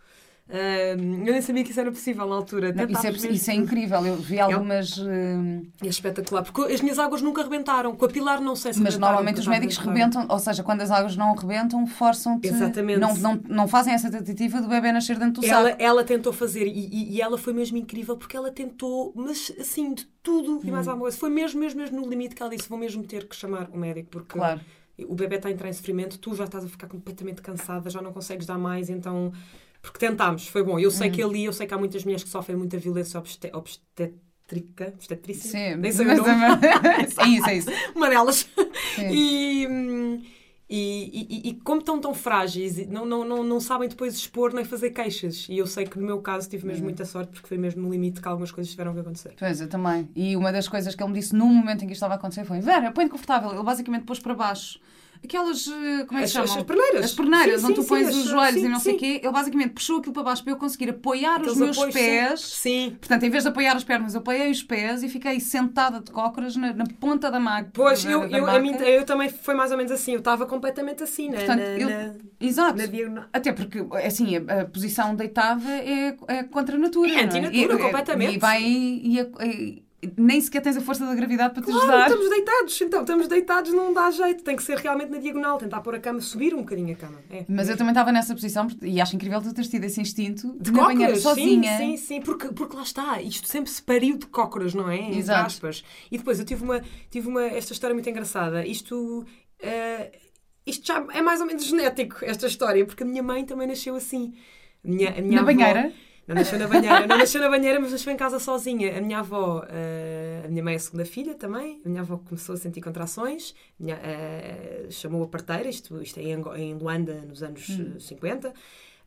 Ahm, eu nem sabia que isso era possível na altura. Não, isso, é, isso é incrível. Eu vi algumas. hum, É espetacular, porque as minhas águas nunca rebentaram. Com a Pilar, não sei se mas normalmente os médicos rebentam, ou seja, quando as águas não rebentam, forçam-te. Exatamente. Não, não, não fazem essa tentativa do bebê nascer dentro do Ela, saco. ela tentou fazer e, e- e ela foi mesmo incrível porque ela tentou, mas assim, de tudo e mais Hum. alguma coisa. Foi mesmo, mesmo, mesmo no limite que ela disse: vou mesmo ter que chamar o médico porque Claro. O bebê está a entrar em sofrimento, tu já estás a ficar completamente cansada, já não consegues dar mais, então. Porque tentámos, foi bom. Eu Hum. sei que ali, eu sei que há muitas mulheres que sofrem muita violência obstet obstétrica, obstetrícia, Sim, nem sei o mas- nome. é isso, é isso. uma delas. Sim. E, hum, e, e- e como estão tão frágeis, não, não, não, não sabem depois expor nem fazer queixas. E eu sei que no meu caso tive Uhum. mesmo muita sorte porque foi mesmo no limite que algumas coisas tiveram que acontecer. Pois, eu também. E uma das coisas que ele me disse no momento em que isto estava a acontecer foi: Vera, põe-te confortável. Ele basicamente pôs para baixo aquelas. eh, Como é que As, chamam? as perneiras. As perneiras, Sim, onde sim, tu pões os joelhos e não sei o quê. Ele basicamente puxou aquilo para baixo para eu conseguir apoiar Aqueles os meus apoios, pés. Sim. Portanto, em vez de apoiar as pernas, eu apoiei os pés e fiquei sentada de cócoras na, na ponta da maca. Pois, da- eu, da eu, maca. mim, eu também foi mais ou menos assim. Eu estava completamente assim, né? Portanto, na, eu- na, Exato. na diagonal. Até porque, assim, a, a posição deitada é, é contra a natura. É não antinatura, E- completamente. E vai. E, e- nem sequer tens a força da gravidade para te Claro, ajudar. estamos deitados. Então, estamos deitados, não dá jeito. Tem que ser realmente na diagonal. Tentar pôr a cama, subir um bocadinho a cama. É. Mas eu também estava nessa posição e acho incrível tu teres tido esse instinto De na banheira sozinha. sim, sim, sim, porque, porque lá está, isto sempre se pariu de cócoras, não é? Entre Exato. aspas. E depois eu tive uma, tive uma, esta história muito engraçada. Isto, eh, isto já é mais ou menos genético, esta história, porque a minha mãe também nasceu assim. Minha, minha Na avó- banheira? Não nasceu na banheira, não nasceu na banheira, mas nasceu em casa sozinha. A minha avó, eh, a minha mãe é a segunda filha também. A minha avó começou a sentir contrações, minha- eh, chamou a parteira, isto, isto é em, em Luanda nos anos Hum. eh, 50,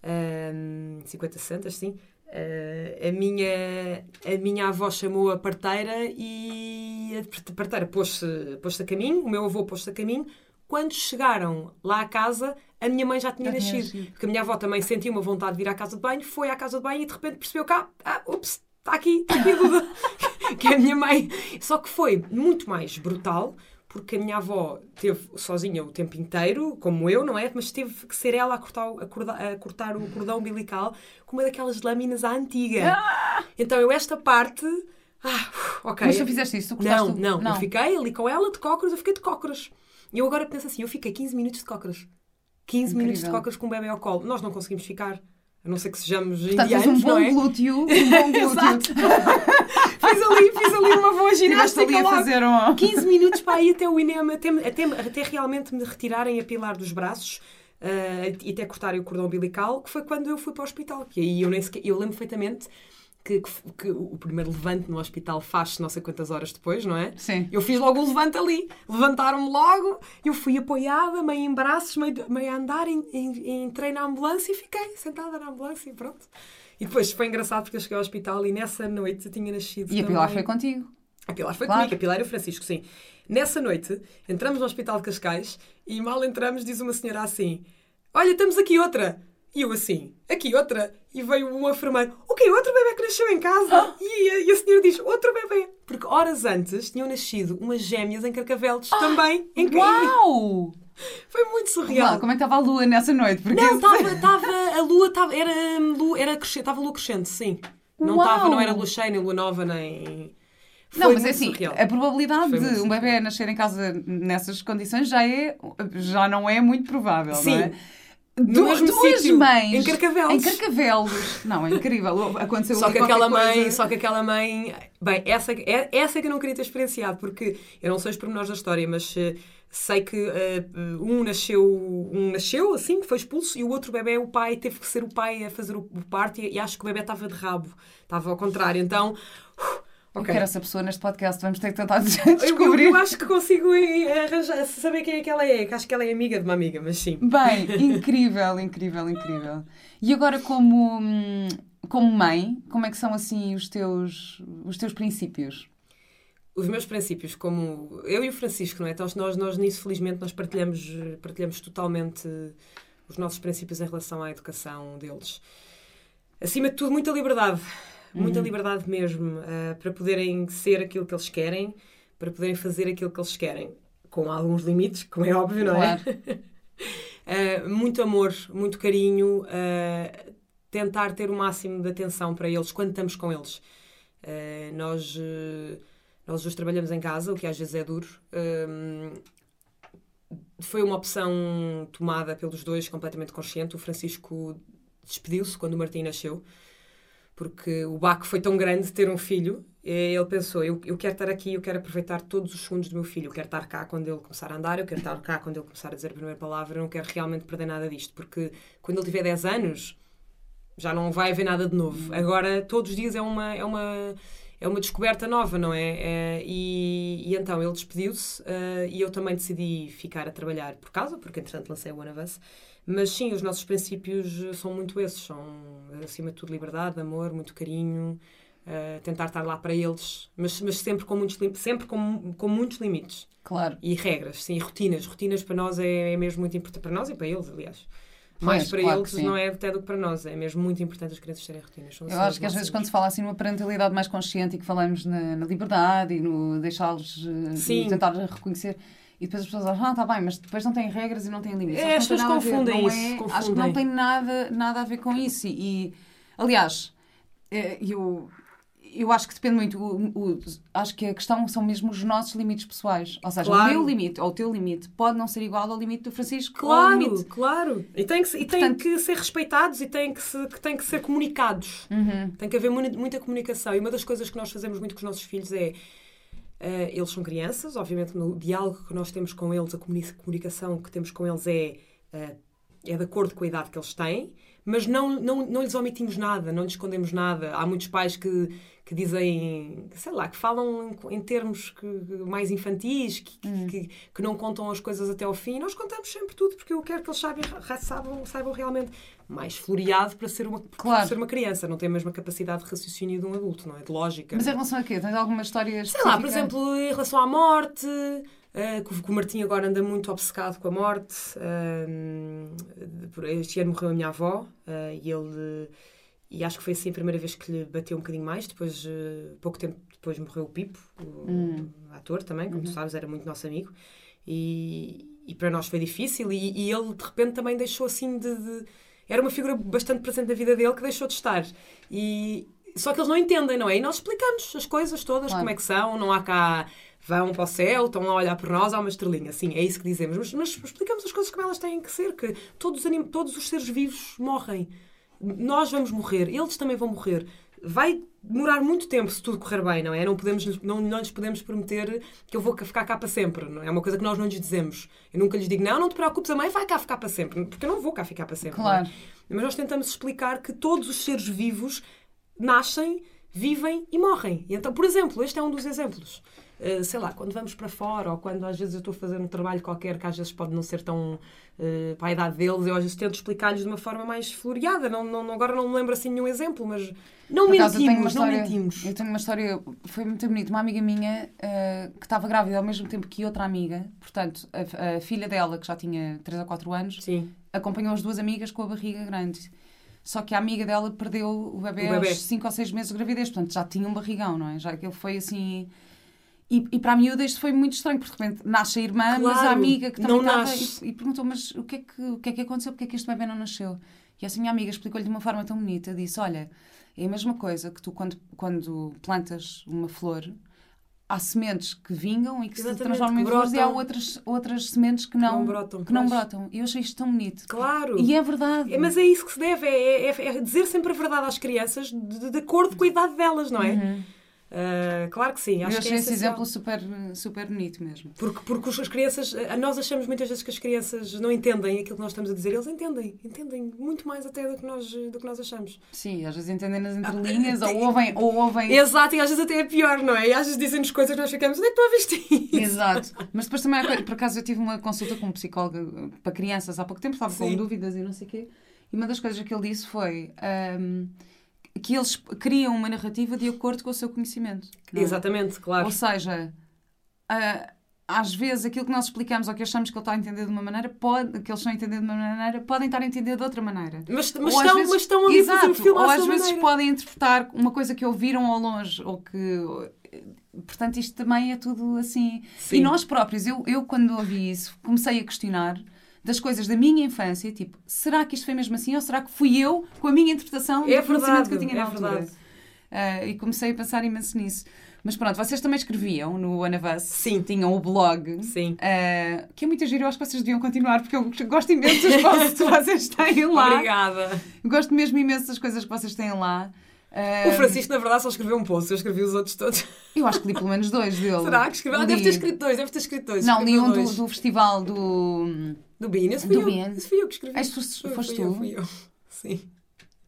ehm, 50, 60, sim. Eh, a, minha, a minha avó chamou a parteira e a parteira pôs-se pôs a caminho, o meu avô pôs-se a caminho. Quando chegaram lá à casa, a minha mãe já tinha Já tinha nascido. nascido. Porque a minha avó também sentiu uma vontade de ir à casa de banho, foi à casa de banho e de repente percebeu cá, ah, ups, está aqui, está aqui a Duda, que é a minha mãe. Só que foi muito mais brutal, porque a minha avó teve sozinha o tempo inteiro, como eu, não é? Mas teve que ser ela a cortar, o- a corda- a cortar o cordão umbilical com uma daquelas lâminas à antiga. Então eu esta parte. Ah, ok. Mas tu fizeste isso? Tu Não, cortaste- não, Eu fiquei ali com ela de cócoras, eu fiquei de cócoras. E eu agora penso assim, eu fiquei 15 minutos de cócoras. 15 minutos de Incrível. cócoras com um bebê ao colo. Nós não conseguimos ficar. A não ser que sejamos Portanto, indianos, um bom não é? glúteo. Um bom glúteo. Fiz, ali, fiz ali uma boa ginástica ali a fazer um... 15 minutos para ir até o INEM, até, até, até realmente me retirarem a pilar dos braços ah, e até cortarem o cordão umbilical, que foi quando eu fui para o hospital. Que aí eu nem sequer, eu lembro perfeitamente que, que, que o primeiro levante no hospital faz-se não sei quantas horas depois, não é? Sim. Eu fiz logo o levante ali. Levantaram-me logo, eu fui apoiada, meio em braços, meio, meio a andar, em, em, entrei na ambulância e fiquei sentada na ambulância e pronto. E depois foi engraçado porque eu cheguei ao hospital e nessa noite eu tinha nascido. E a também. Pilar foi contigo. A Pilar foi Claro. comigo, a Pilar e o Francisco, sim. Nessa noite, entramos no Hospital de Cascais e mal entramos, diz uma senhora assim: Olha, temos aqui outra. E eu assim: Aqui outra. E veio um enfermeiro: O quê? Outro bebê que nasceu em casa? E, a- e a senhora diz: Outro bebê. Porque horas antes tinham nascido umas gêmeas em Carcavelos também. Em Uau! Foi muito surreal. Uau, como é que estava a lua nessa noite? Porque Não, estava, estava, a lua estava, era, hum, lua, era crescente, estava lua crescente, sim. Não Uau! estava, não era lua cheia, nem lua nova, nem... Não, Foi mas é assim, surreal. a probabilidade Foi de um bebê nascer em casa nessas condições já é já não é muito provável, Sim. não é? Du- mesmo duas sítio, mães em Carcavelos. Em Carcavelos. Não, é incrível. Aconteceu Só que aquela mãe, coisa. só que aquela mãe, bem, essa, é- essa é que eu não queria ter experienciado, porque eu não sei os pormenores da história, mas eh, sei que eh, um nasceu, um nasceu assim, que foi expulso, e o outro bebê, o pai, teve que ser o pai a fazer o, o parto, e, e acho que o bebê estava de rabo, estava ao contrário, então, uf, Eu quero essa pessoa neste podcast, vamos ter que tentar Eu, descobrir. eu acho que consigo arranjar, saber quem é que ela é, que acho que ela é amiga de uma amiga, mas sim. Bem, incrível, incrível, incrível. E agora como, hum, como mãe, como é que são assim os teus, os teus princípios? os meus princípios, como eu e o Francisco, não é? Então, nós, nós nisso, felizmente, nós partilhamos, partilhamos totalmente os nossos princípios em relação à educação deles. Acima de tudo, muita liberdade. Muita liberdade mesmo, ah, para poderem ser aquilo que eles querem, para poderem fazer aquilo que eles querem. Com alguns limites, como é óbvio, não é? Claro. Uh, muito amor, muito carinho, uh, tentar ter o máximo de atenção para eles quando estamos com eles. Uh, nós, uh, nós os trabalhamos em casa, o que às vezes é duro. Foi uma opção tomada pelos dois, completamente consciente. O Francisco despediu-se quando o Martim nasceu, porque o baque foi tão grande de ter um filho. E ele pensou: eu, eu quero estar aqui, eu quero aproveitar todos os segundos do meu filho. Eu quero estar cá quando ele começar a andar, eu quero estar cá quando ele começar a dizer a primeira palavra. Eu não quero realmente perder nada disto, porque quando ele tiver 10 anos já não vai haver nada de novo. Agora, todos os dias é uma. É uma é uma descoberta nova, não é? É, e, e então ele despediu-se uh, e eu também decidi ficar a trabalhar por casa, porque entretanto lancei o One of Us. Mas sim, os nossos princípios são muito esses: são acima de tudo liberdade, amor, muito carinho, uh, tentar estar lá para eles, mas, mas sempre, com muitos, sempre com, com muitos limites Claro. e regras, sim, rotinas. Rotinas para nós é, é mesmo muito importante, para nós e para eles, aliás. Mais para claro eles não é até do que para nós, é mesmo muito importante as crianças terem rotinas. São Eu acho que às vezes quando se fala assim numa parentalidade mais consciente e que falamos na, na liberdade e no deixá-los eh, tentar reconhecer e depois as pessoas acham, ah, tá bem, mas depois não têm regras e não têm limites. É, as tem pessoas confundem isso, é- Acho que confundem. não tem nada, nada a ver com isso. E, e, aliás, eh, eu, eu acho que depende muito. O, o- acho que a questão são mesmo os nossos limites pessoais. Ou seja, Claro. o meu limite ou o teu limite pode não ser igual ao limite do Francisco Claro, limite. claro. E têm que, e Portanto- que ser respeitados e têm que, se, que têm que ser comunicados. Uhum. Tem que haver muita comunicação. E uma das coisas que nós fazemos muito com os nossos filhos é. Eh, eles são crianças, obviamente, no diálogo que nós temos com eles, a comuni- comunicação que temos com eles é, eh, é de acordo com a idade que eles têm, mas não, não, não lhes omitimos nada, não lhes escondemos nada. Há muitos pais que, que dizem, sei lá, que falam em, em termos que, mais infantis, que, que- que, que não contam as coisas até ao fim. Nós contamos sempre tudo, porque eu quero que eles saibam, saibam, saibam realmente mais floreado para ser, uma, Claro. para ser uma criança. Não tem a mesma capacidade de raciocínio de um adulto, não é? De lógica. Mas em relação a quê? Tens alguma história Sei específica? lá, por exemplo, em relação à morte, eh, que o- Martim agora anda muito obcecado com a morte. por- este ano morreu a minha avó eh, e ele. E acho que foi assim a primeira vez que lhe bateu um bocadinho mais. Depois, eh, pouco tempo depois, morreu o Pipo, o Hum. ator também, como tu Uhum. sabes, era muito nosso amigo. E, e para nós foi difícil. E, e ele, de repente, também deixou assim de, de- Era uma figura bastante presente na vida dele que deixou de estar. E, só que eles não entendem, não é? E nós explicamos as coisas todas, Claro. como é que são, não há cá. Vão para o céu, estão a olhar por nós, há uma estrelinha. Sim, é isso que dizemos. Mas, mas explicamos as coisas como elas têm que ser, que todos os, todos os seres vivos morrem. Nós vamos morrer, eles também vão morrer. Vai demorar muito tempo se tudo correr bem, não é? Não, podemos, não, não lhes podemos prometer que eu vou ficar cá para sempre. Não é? é uma coisa que nós não lhes dizemos. Eu nunca lhes digo, não, não te preocupes, a mãe vai cá ficar para sempre. Porque eu não vou cá ficar para sempre. é? Claro. Mas nós tentamos explicar que todos os seres vivos nascem vivem e morrem. E então, por exemplo, este é um dos exemplos. Uh, sei lá, quando vamos para fora ou quando às vezes eu estou a fazer um trabalho qualquer que às vezes pode não ser tão uh, para a idade deles, eu às vezes tento explicar-lhes de uma forma mais floreada. Não, não, agora não me lembro assim nenhum exemplo, mas não Por mentimos, história, não mentimos. Eu tenho uma história, foi muito bonito. Uma amiga minha uh, que estava grávida ao mesmo tempo que outra amiga, portanto, a, a, filha dela, que já tinha 3 ou 4 anos, Sim. acompanhou as duas amigas com a barriga grande. Só que a amiga dela perdeu o bebê, o bebê. aos 5 ou 6 meses de gravidez, portanto já tinha um barrigão, não é? Já que ele foi assim. E, e para a miúda isto foi muito estranho, porque de repente nasce a irmã, claro, mas a amiga que também estava. E, e, perguntou: Mas o que, é que, o que é que aconteceu? Porque é que este bebê não nasceu? E assim a minha amiga explicou-lhe de uma forma tão bonita: disse, Olha, é a mesma coisa que tu, quando, quando plantas uma flor, há sementes que vingam e que Exatamente, se transformam em flores e há outras, outras sementes que, que não, não, brotam. Que não brotam. E eu achei isto tão bonito. Claro. E é verdade. É, mas é isso que se deve, é, é, é dizer sempre a verdade às crianças de, de acordo com a idade delas, não é? Uhum. Uh, claro que sim. Acho eu achei é esse exemplo super, super bonito mesmo. Porque, porque as crianças, nós achamos muitas vezes que as crianças não entendem aquilo que nós estamos a dizer. Eles entendem, entendem muito mais até do que nós, do que nós achamos. Sim, às vezes entendem nas entrelinhas, ah, ou, ouvem, ou ouvem. Exato, e às vezes até é pior, não é? E às vezes dizem-nos coisas que nós ficamos, onde é que tu ouviste isso? Exato. Mas depois também, por acaso, eu tive uma consulta com um psicólogo para crianças há pouco tempo, estava com dúvidas e não sei o quê. E uma das coisas que ele disse foi. Um, que eles criam uma narrativa de acordo com o seu conhecimento. É? Exatamente, claro. Ou seja, uh, às vezes aquilo que nós explicamos ou que achamos que ele está a entender de uma maneira, pode, que eles estão a entender de uma maneira, podem estar a entender de outra maneira. Mas, mas, estão, vezes, mas estão ali exato, a fazer o filme Ou às vezes maneira. podem interpretar uma coisa que ouviram ao longe ou que. Portanto, isto também é tudo assim. Sim. E nós próprios, eu, eu quando ouvi isso, comecei a questionar das coisas da minha infância, tipo, será que isto foi mesmo assim ou será que fui eu com a minha interpretação é do conhecimento que eu tinha é na altura? Uh, e comecei a pensar imenso nisso. Mas pronto, vocês também escreviam no Us. Sim. Tinham o blog. Sim. Uh, que é muito giro, eu acho que vocês deviam continuar, porque eu gosto imenso das coisas que vocês têm lá. Obrigada. Gosto mesmo imenso das coisas que vocês têm lá. Uh, o Francisco, na verdade, só escreveu um post, eu escrevi os outros todos. Eu acho que li pelo menos dois dele. Será que escreveu? Ah, deve ter escrito dois, deve ter escrito dois. Não, li um do, do, festival do. Do Bean, esse fui do eu. Fui eu que escrevi. Este foste, foste tu? Eu, fui eu, sim.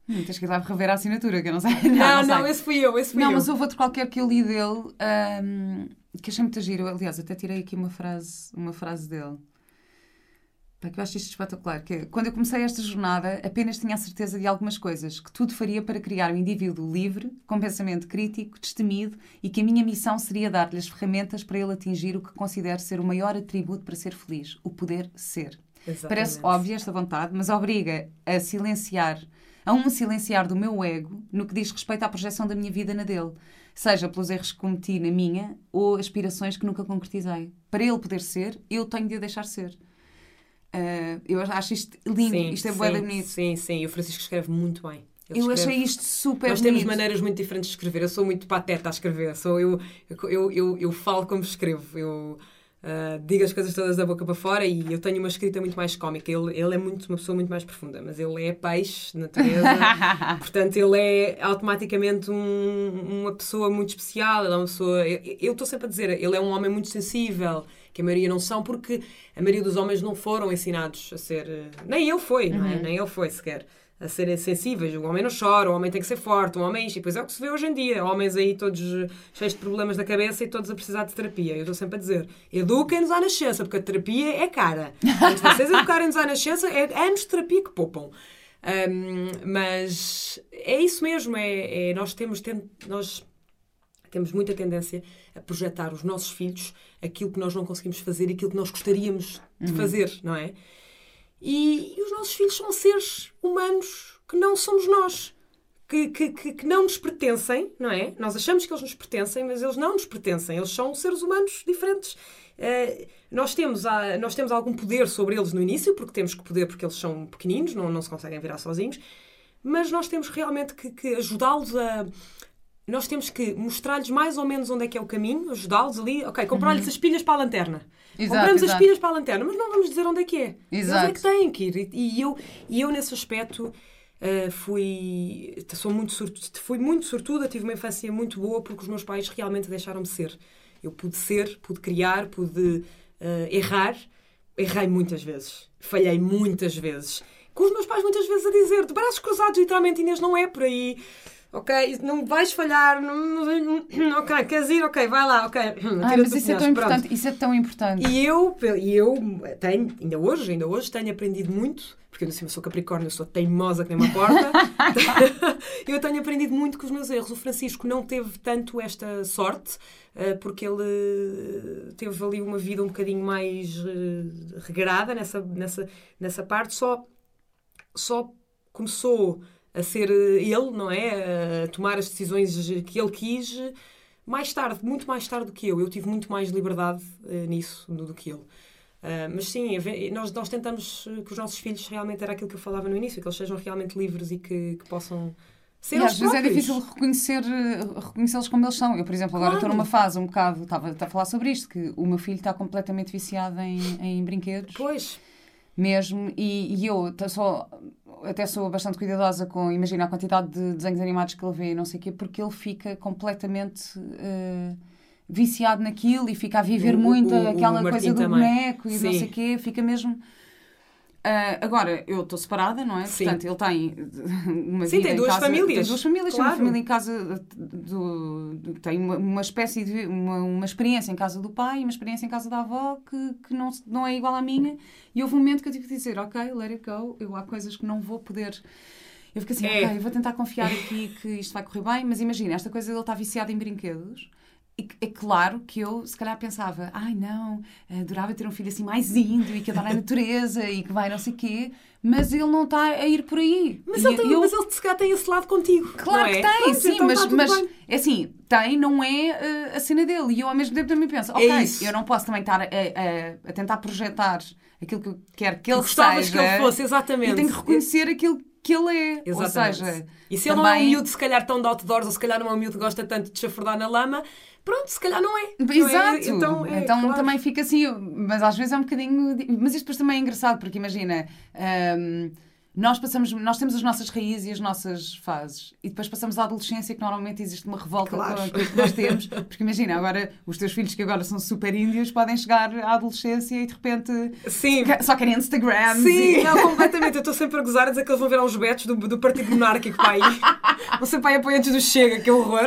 Hum, tens que ir lá rever a assinatura, que eu não sei. Não, não, não, não esse fui eu, esse fui não, eu. mas houve outro qualquer que eu li dele um, que achei muito giro. Aliás, até tirei aqui uma frase, uma frase dele. Que eu acho isto espetacular. Que quando eu comecei esta jornada, apenas tinha a certeza de algumas coisas. Que tudo faria para criar um indivíduo livre, com pensamento crítico, destemido e que a minha missão seria dar-lhe as ferramentas para ele atingir o que considero ser o maior atributo para ser feliz: o poder ser. Exatamente. Parece óbvia esta vontade, mas obriga a silenciar, a um silenciar do meu ego no que diz respeito à projeção da minha vida na dele, seja pelos erros que cometi na minha ou aspirações que nunca concretizei. Para ele poder ser, eu tenho de o deixar ser. Uh, eu acho isto lindo, sim, isto é sim, bonito. Sim, sim, e o Francisco escreve muito bem. Ele eu escreve... achei isto super Nós temos maneiras muito diferentes de escrever. Eu sou muito pateta a escrever. Sou eu, eu, eu, eu, falo como escrevo. Eu, Uh, diga as coisas todas da boca para fora e eu tenho uma escrita muito mais cómica. Ele, ele é muito, uma pessoa muito mais profunda, mas ele é peixe, natureza, portanto, ele é automaticamente um, uma pessoa muito especial. Ele é uma pessoa. Eu estou sempre a dizer, ele é um homem muito sensível, que a maioria não são, porque a maioria dos homens não foram ensinados a ser. Nem ele foi, não é? Uhum. Nem ele foi sequer a serem sensíveis. O homem não chora, o homem tem que ser forte, o homem isto. E depois é o que se vê hoje em dia. Homens aí todos cheios de problemas da cabeça e todos a precisar de terapia. Eu estou sempre a dizer, eduquem-nos à nascença, porque a terapia é cara. Antes de vocês educarem-nos à nascença, é anos de terapia que poupam. Um, mas é isso mesmo, é, é nós temos, tem, nós temos muita tendência a projetar os nossos filhos aquilo que nós não conseguimos fazer e aquilo que nós gostaríamos de uhum. fazer, não é? E, e, os nossos filhos são seres humanos que não somos nós. Que, que, que, que, não nos pertencem, não é? Nós achamos que eles nos pertencem, mas eles não nos pertencem. Eles são seres humanos diferentes. Uh, nós, temos a, nós temos algum poder sobre eles no início, porque temos que poder, porque eles são pequeninos, não, não se conseguem virar sozinhos, mas nós temos realmente que, que ajudá-los a, nós temos que mostrar-lhes mais ou menos onde é que é o caminho, ajudá-los ali, ok, comprar-lhes uhum. as pilhas para a lanterna. Exato, Compramos exato. as pilhas para a lanterna, mas não vamos dizer onde é que é. Exato. Eles é que têm que ir. E eu, e eu nesse aspecto, uh, fui, sou muito sortuda, fui muito sortuda, tive uma infância muito boa porque os meus pais realmente deixaram-me ser. Eu pude ser, pude criar, pude uh, errar. Errei muitas vezes. Falhei muitas vezes. Com os meus pais muitas vezes a dizer, de braços cruzados, literalmente, Inês, não é por aí ok, não vais falhar, não, não, ok, queres ir, ok, vai lá, ok. Ah, mas isso é tão importante, isso é tão importante. E eu, e eu tenho, ainda hoje, ainda hoje tenho aprendido muito, porque eu assim, sou Capricórnio, eu sou teimosa que nem uma porta, eu tenho aprendido muito com os meus erros. O Francisco não teve tanto esta sorte, eh, porque ele teve ali uma vida um bocadinho mais eh, regrada nessa, nessa, nessa parte, só, só começou a ser eh, ele, não é? A tomar as decisões que ele quis mais tarde, muito mais tarde do que eu. Eu tive muito mais liberdade uh, nisso do, do, que ele. Uh, mas sim, nós, nós tentamos que os nossos filhos realmente era aquilo que eu falava no início, que eles sejam realmente livres e que, que possam ser e às vezes é difícil reconhecer, reconhecê-los como eles são. Eu, por exemplo, agora claro. estou numa fase um bocado, estava, estava a falar sobre isto, que o meu filho está completamente viciado em, em brinquedos. Pois. Mesmo, e, e eu só até sou bastante cuidadosa com, imagina, a quantidade de desenhos animados que ele vê, não sei o quê, porque ele fica completamente uh, viciado naquilo e fica a viver o, muito o, aquela o coisa do também. boneco e Sim. não sei o quê, fica mesmo. Uh, agora, eu estou separada, não é? Sim. Portanto, ele tem uma Sim, vida tem duas casa, famílias. Tem duas famílias, claro. tem uma família em casa, do, do, tem uma, uma espécie de. Uma, uma experiência em casa do pai e uma experiência em casa da avó que, que não, não é igual à minha. E houve um momento que eu tive que dizer: Ok, let it go, eu há coisas que não vou poder. Eu fico assim, é. ok, eu vou tentar confiar aqui que isto vai correr bem, mas imagina, esta coisa ele está viciado em brinquedos é claro que eu, se calhar, pensava: ai não, adorava ter um filho assim mais índio e que adora a natureza e que vai não sei o quê, mas ele não está a ir por aí. Mas, e, ele, tem, eu... mas ele, se calhar, tem esse lado contigo. Claro que é? tem, Pronto, sim, então mas, mas é assim, tem, não é uh, a cena dele. E eu, ao mesmo tempo, também penso: é ok, é eu não posso também estar a, a, a, tentar projetar aquilo que eu quero que ele Gostavas seja. que ele fosse, exatamente. Eu tenho que reconhecer aquilo que ele é. Exatamente. Ou seja, e se ele também... não é um miúdo, se calhar, tão de outdoors, ou se calhar não é um miúdo que gosta tanto de chafurdar na lama pronto, se calhar não é. Exato. Não é? Então, é, então claro. também fica assim, mas às vezes é um bocadinho. Mas isto depois também é engraçado, porque imagina. Um, nós passamos, nós temos as nossas raízes e as nossas fases e depois passamos à adolescência que normalmente existe uma revolta claro. com aquilo que nós temos, porque imagina, agora os teus filhos que agora são super índios podem chegar à adolescência e de repente Sim. só querem Instagram. Sim, e... não, completamente. Eu estou sempre a gozar a dizer que eles vão ver aos betos do, do Partido Monárquico pai. vão ser pai apoiantes do Chega, que horror.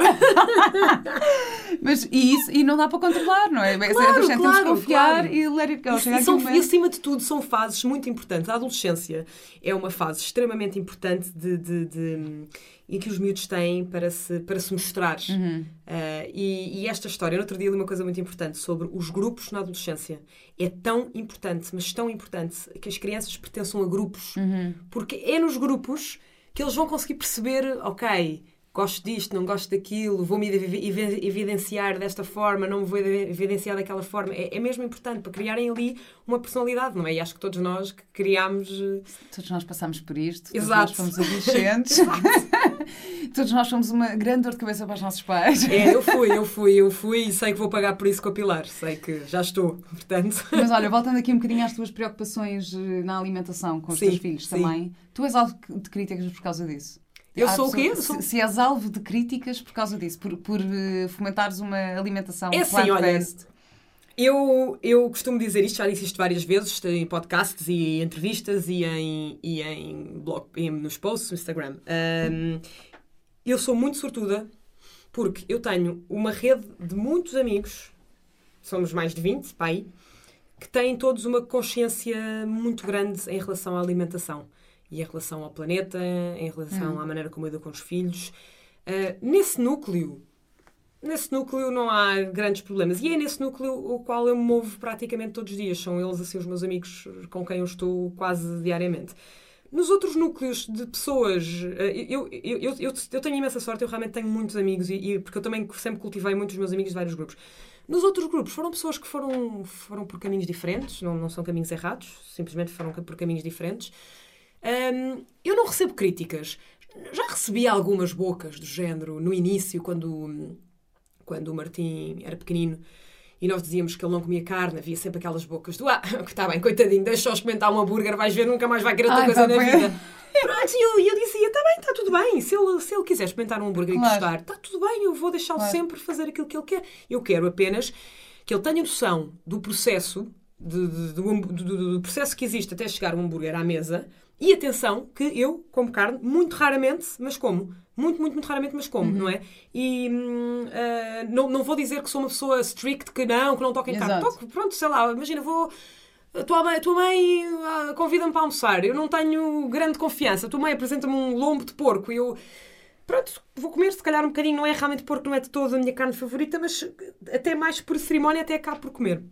Mas e isso e não dá para controlar, não é? Claro, claro, temos que confiar claro. e let it go. E, e, são, e acima de tudo são fases muito importantes. A adolescência é uma fase extremamente importante de, de, de, em que os miúdos têm para se, para se mostrar. Uhum. Uh, e, e, esta história, no outro dia li uma coisa muito importante sobre os grupos na adolescência. É tão importante, mas tão importante, que as crianças pertençam a grupos. Uhum. Porque é nos grupos que eles vão conseguir perceber, ok, gosto disto, não gosto daquilo, vou-me evidenciar desta forma, não me vou evidenciar daquela forma. É, é, mesmo importante para criarem ali uma personalidade, não é? E acho que todos nós que criámos. Eh, todos nós passamos por isto, Exato. todos nós fomos adolescentes. todos nós somos uma grande dor de cabeça para os nossos pais. É, eu fui, eu fui, eu fui e sei que vou pagar por isso com a Pilar, sei que já estou, portanto. Mas olha, voltando aqui um bocadinho às tuas preocupações eh, na alimentação com os sim, teus filhos sim. também, tu és algo de críticas por causa disso? Eu sou o quê? Se, se és alvo de críticas por causa disso, por, por uh, fomentares uma alimentação é assim, olha, eu, eu costumo dizer isto, já disse isto várias vezes em podcasts e entrevistas e em, e em blog, e nos posts no Instagram. Um, eu sou muito sortuda porque eu tenho uma rede de muitos amigos, somos mais de 20, pai, que têm todos uma consciência muito grande em relação à alimentação e em relação ao planeta, em relação hum. à maneira como eu dou com os filhos. Uh, nesse núcleo, nesse núcleo não há grandes problemas. E é nesse núcleo o qual eu me movo praticamente todos os dias. São eles, assim, os meus amigos com quem eu estou quase diariamente. Nos outros núcleos de pessoas, ah, eu, eu, eu, eu, tenho imensa sorte, eu realmente tenho muitos amigos, e, e, porque eu também sempre cultivei muitos meus amigos de vários grupos. Nos outros grupos foram pessoas que foram, foram por caminhos diferentes, não, não são caminhos errados, simplesmente foram por caminhos diferentes. Um, eu não recebo críticas. Já recebi algumas bocas do género no início, quando, quando o Martim era pequenino e nós dizíamos que ele não comia carne, havia sempre aquelas bocas do ah, que está bem, coitadinho, deixa-o experimentar um hambúrguer, vais ver, nunca mais vai querer outra coisa tá na vida. Pronto, e eu, eu dizia, está bem, está tudo bem, se ele, se ele quiser experimentar um hambúrguer claro. e gostar, está tudo bem, eu vou deixá-lo claro. sempre fazer aquilo que ele quer. Eu quero apenas que ele tenha noção do processo de- de- do, do- do- processo que existe até chegar o hambúrguer à mesa. E atenção, que eu como carne muito raramente, mas como. Muito, muito, muito raramente, mas como, não é? E ah, não, não vou dizer que sou uma pessoa strict, que não, que não toco em carne. Toco, pronto, sei lá, imagina, vou. A tua mãe, tua mãe ah, convida-me para almoçar, eu não tenho grande confiança. A tua mãe apresenta-me um lombo de porco e eu. Pronto, vou comer, se calhar um bocadinho, não é realmente porco, não é de todo a minha carne favorita, mas até mais por cerimónia, até acabo por comer.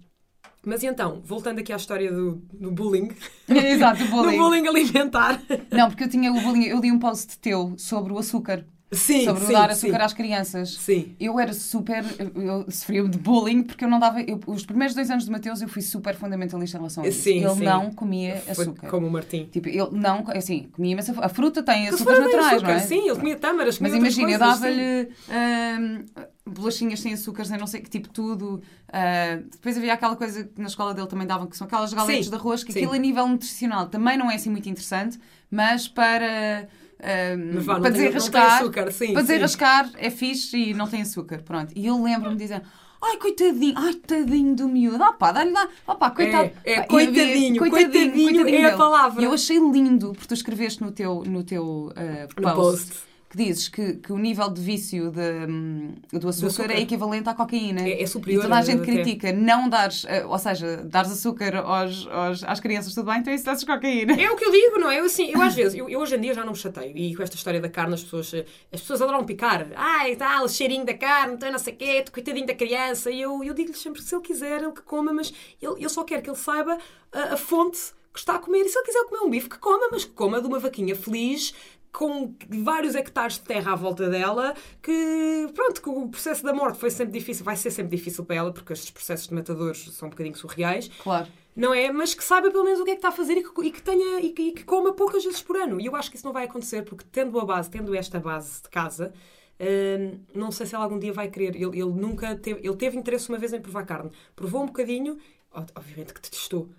Mas então, voltando aqui à história do, do bullying, Exato, o bullying. do bullying alimentar. Não, porque eu tinha o bullying, eu li um post teu sobre o açúcar. Sim, sobre sim, dar sim. açúcar às crianças. Sim. Eu era super. Eu sofria de bullying porque eu não dava. eu- os primeiros dois anos de Mateus eu fui super fundamentalista em relação a isso. Sim, ele sim. não comia açúcar. como o Martim. Tipo, ele não. Assim, comia imensa. A fruta tem bem naturais, açúcar, não é? Sim, ele comia tâmaras, Mas comia outras imagina, eu sim. dava-lhe ahm, bolachinhas sem açúcares, eu não sei que tipo tudo. Ah, depois havia aquela coisa que na escola dele também davam, que são aquelas galetas Sim, de arroz, que sim. aquilo a nível nutricional também não é assim muito interessante, mas para. Ahm, Mas vá, para desenrascar, açúcar, sim, para desenrascar é fixe e não tem açúcar, pronto. E eu lembro-me de dizer, ai coitadinho, ai tadinho do miúdo, ah pá, dá-lhe lá, ah pá, coitado. É, é, Pá, e havia- coitadinho, coitadinho é a palavra. E eu achei lindo, porque tu escreveste no teu, no teu ah, No post, post. Que dizes que, que o nível de vício de, hum, do, açúcar açúcar. é equivalente à cocaína. É- é superior, E toda a gente até. critica não dares, eh, ou seja, dares açúcar aos, aos- às crianças, tudo bem, então isso dás cocaína. É o que eu digo, não é? Eu, assim, eu às vezes, eu, eu hoje em dia já não me chateio. E com esta história da carne, as pessoas, eh, as pessoas adoram picar. Ai, tal, o cheirinho da carne, então não sei o quê, coitadinho da criança. E eu, eu digo-lhe sempre que se ele quiser, ele que coma, mas ele, eu só quero que ele saiba a, a fonte que está a comer. E se ele quiser comer um bife, que coma, mas que coma de uma vaquinha feliz. Com vários hectares de terra à volta dela, que pronto, que o processo da morte foi sempre difícil, vai ser sempre difícil para ela, porque estes processos de matadores são um bocadinho surreais Claro. não é? Mas que saiba pelo menos o que é que está a fazer e que, e que tenha e que, e que coma poucas vezes por ano. E eu acho que isso não vai acontecer porque tendo a base, tendo esta base de casa, hum, não sei se ela algum dia vai querer. Ele, ele nunca teve, ele teve interesse uma vez em provar carne, provou um bocadinho, ob- obviamente que detestou.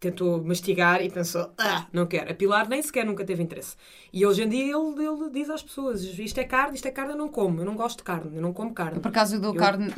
Tentou mastigar e pensou, ah, não quero. A Pilar nem sequer nunca teve interesse. E hoje em dia ele, ele diz às pessoas: isto é carne, isto é carne, eu não como, eu não gosto de carne, eu não como carne. Eu, por acaso, eu dou Eu- carne.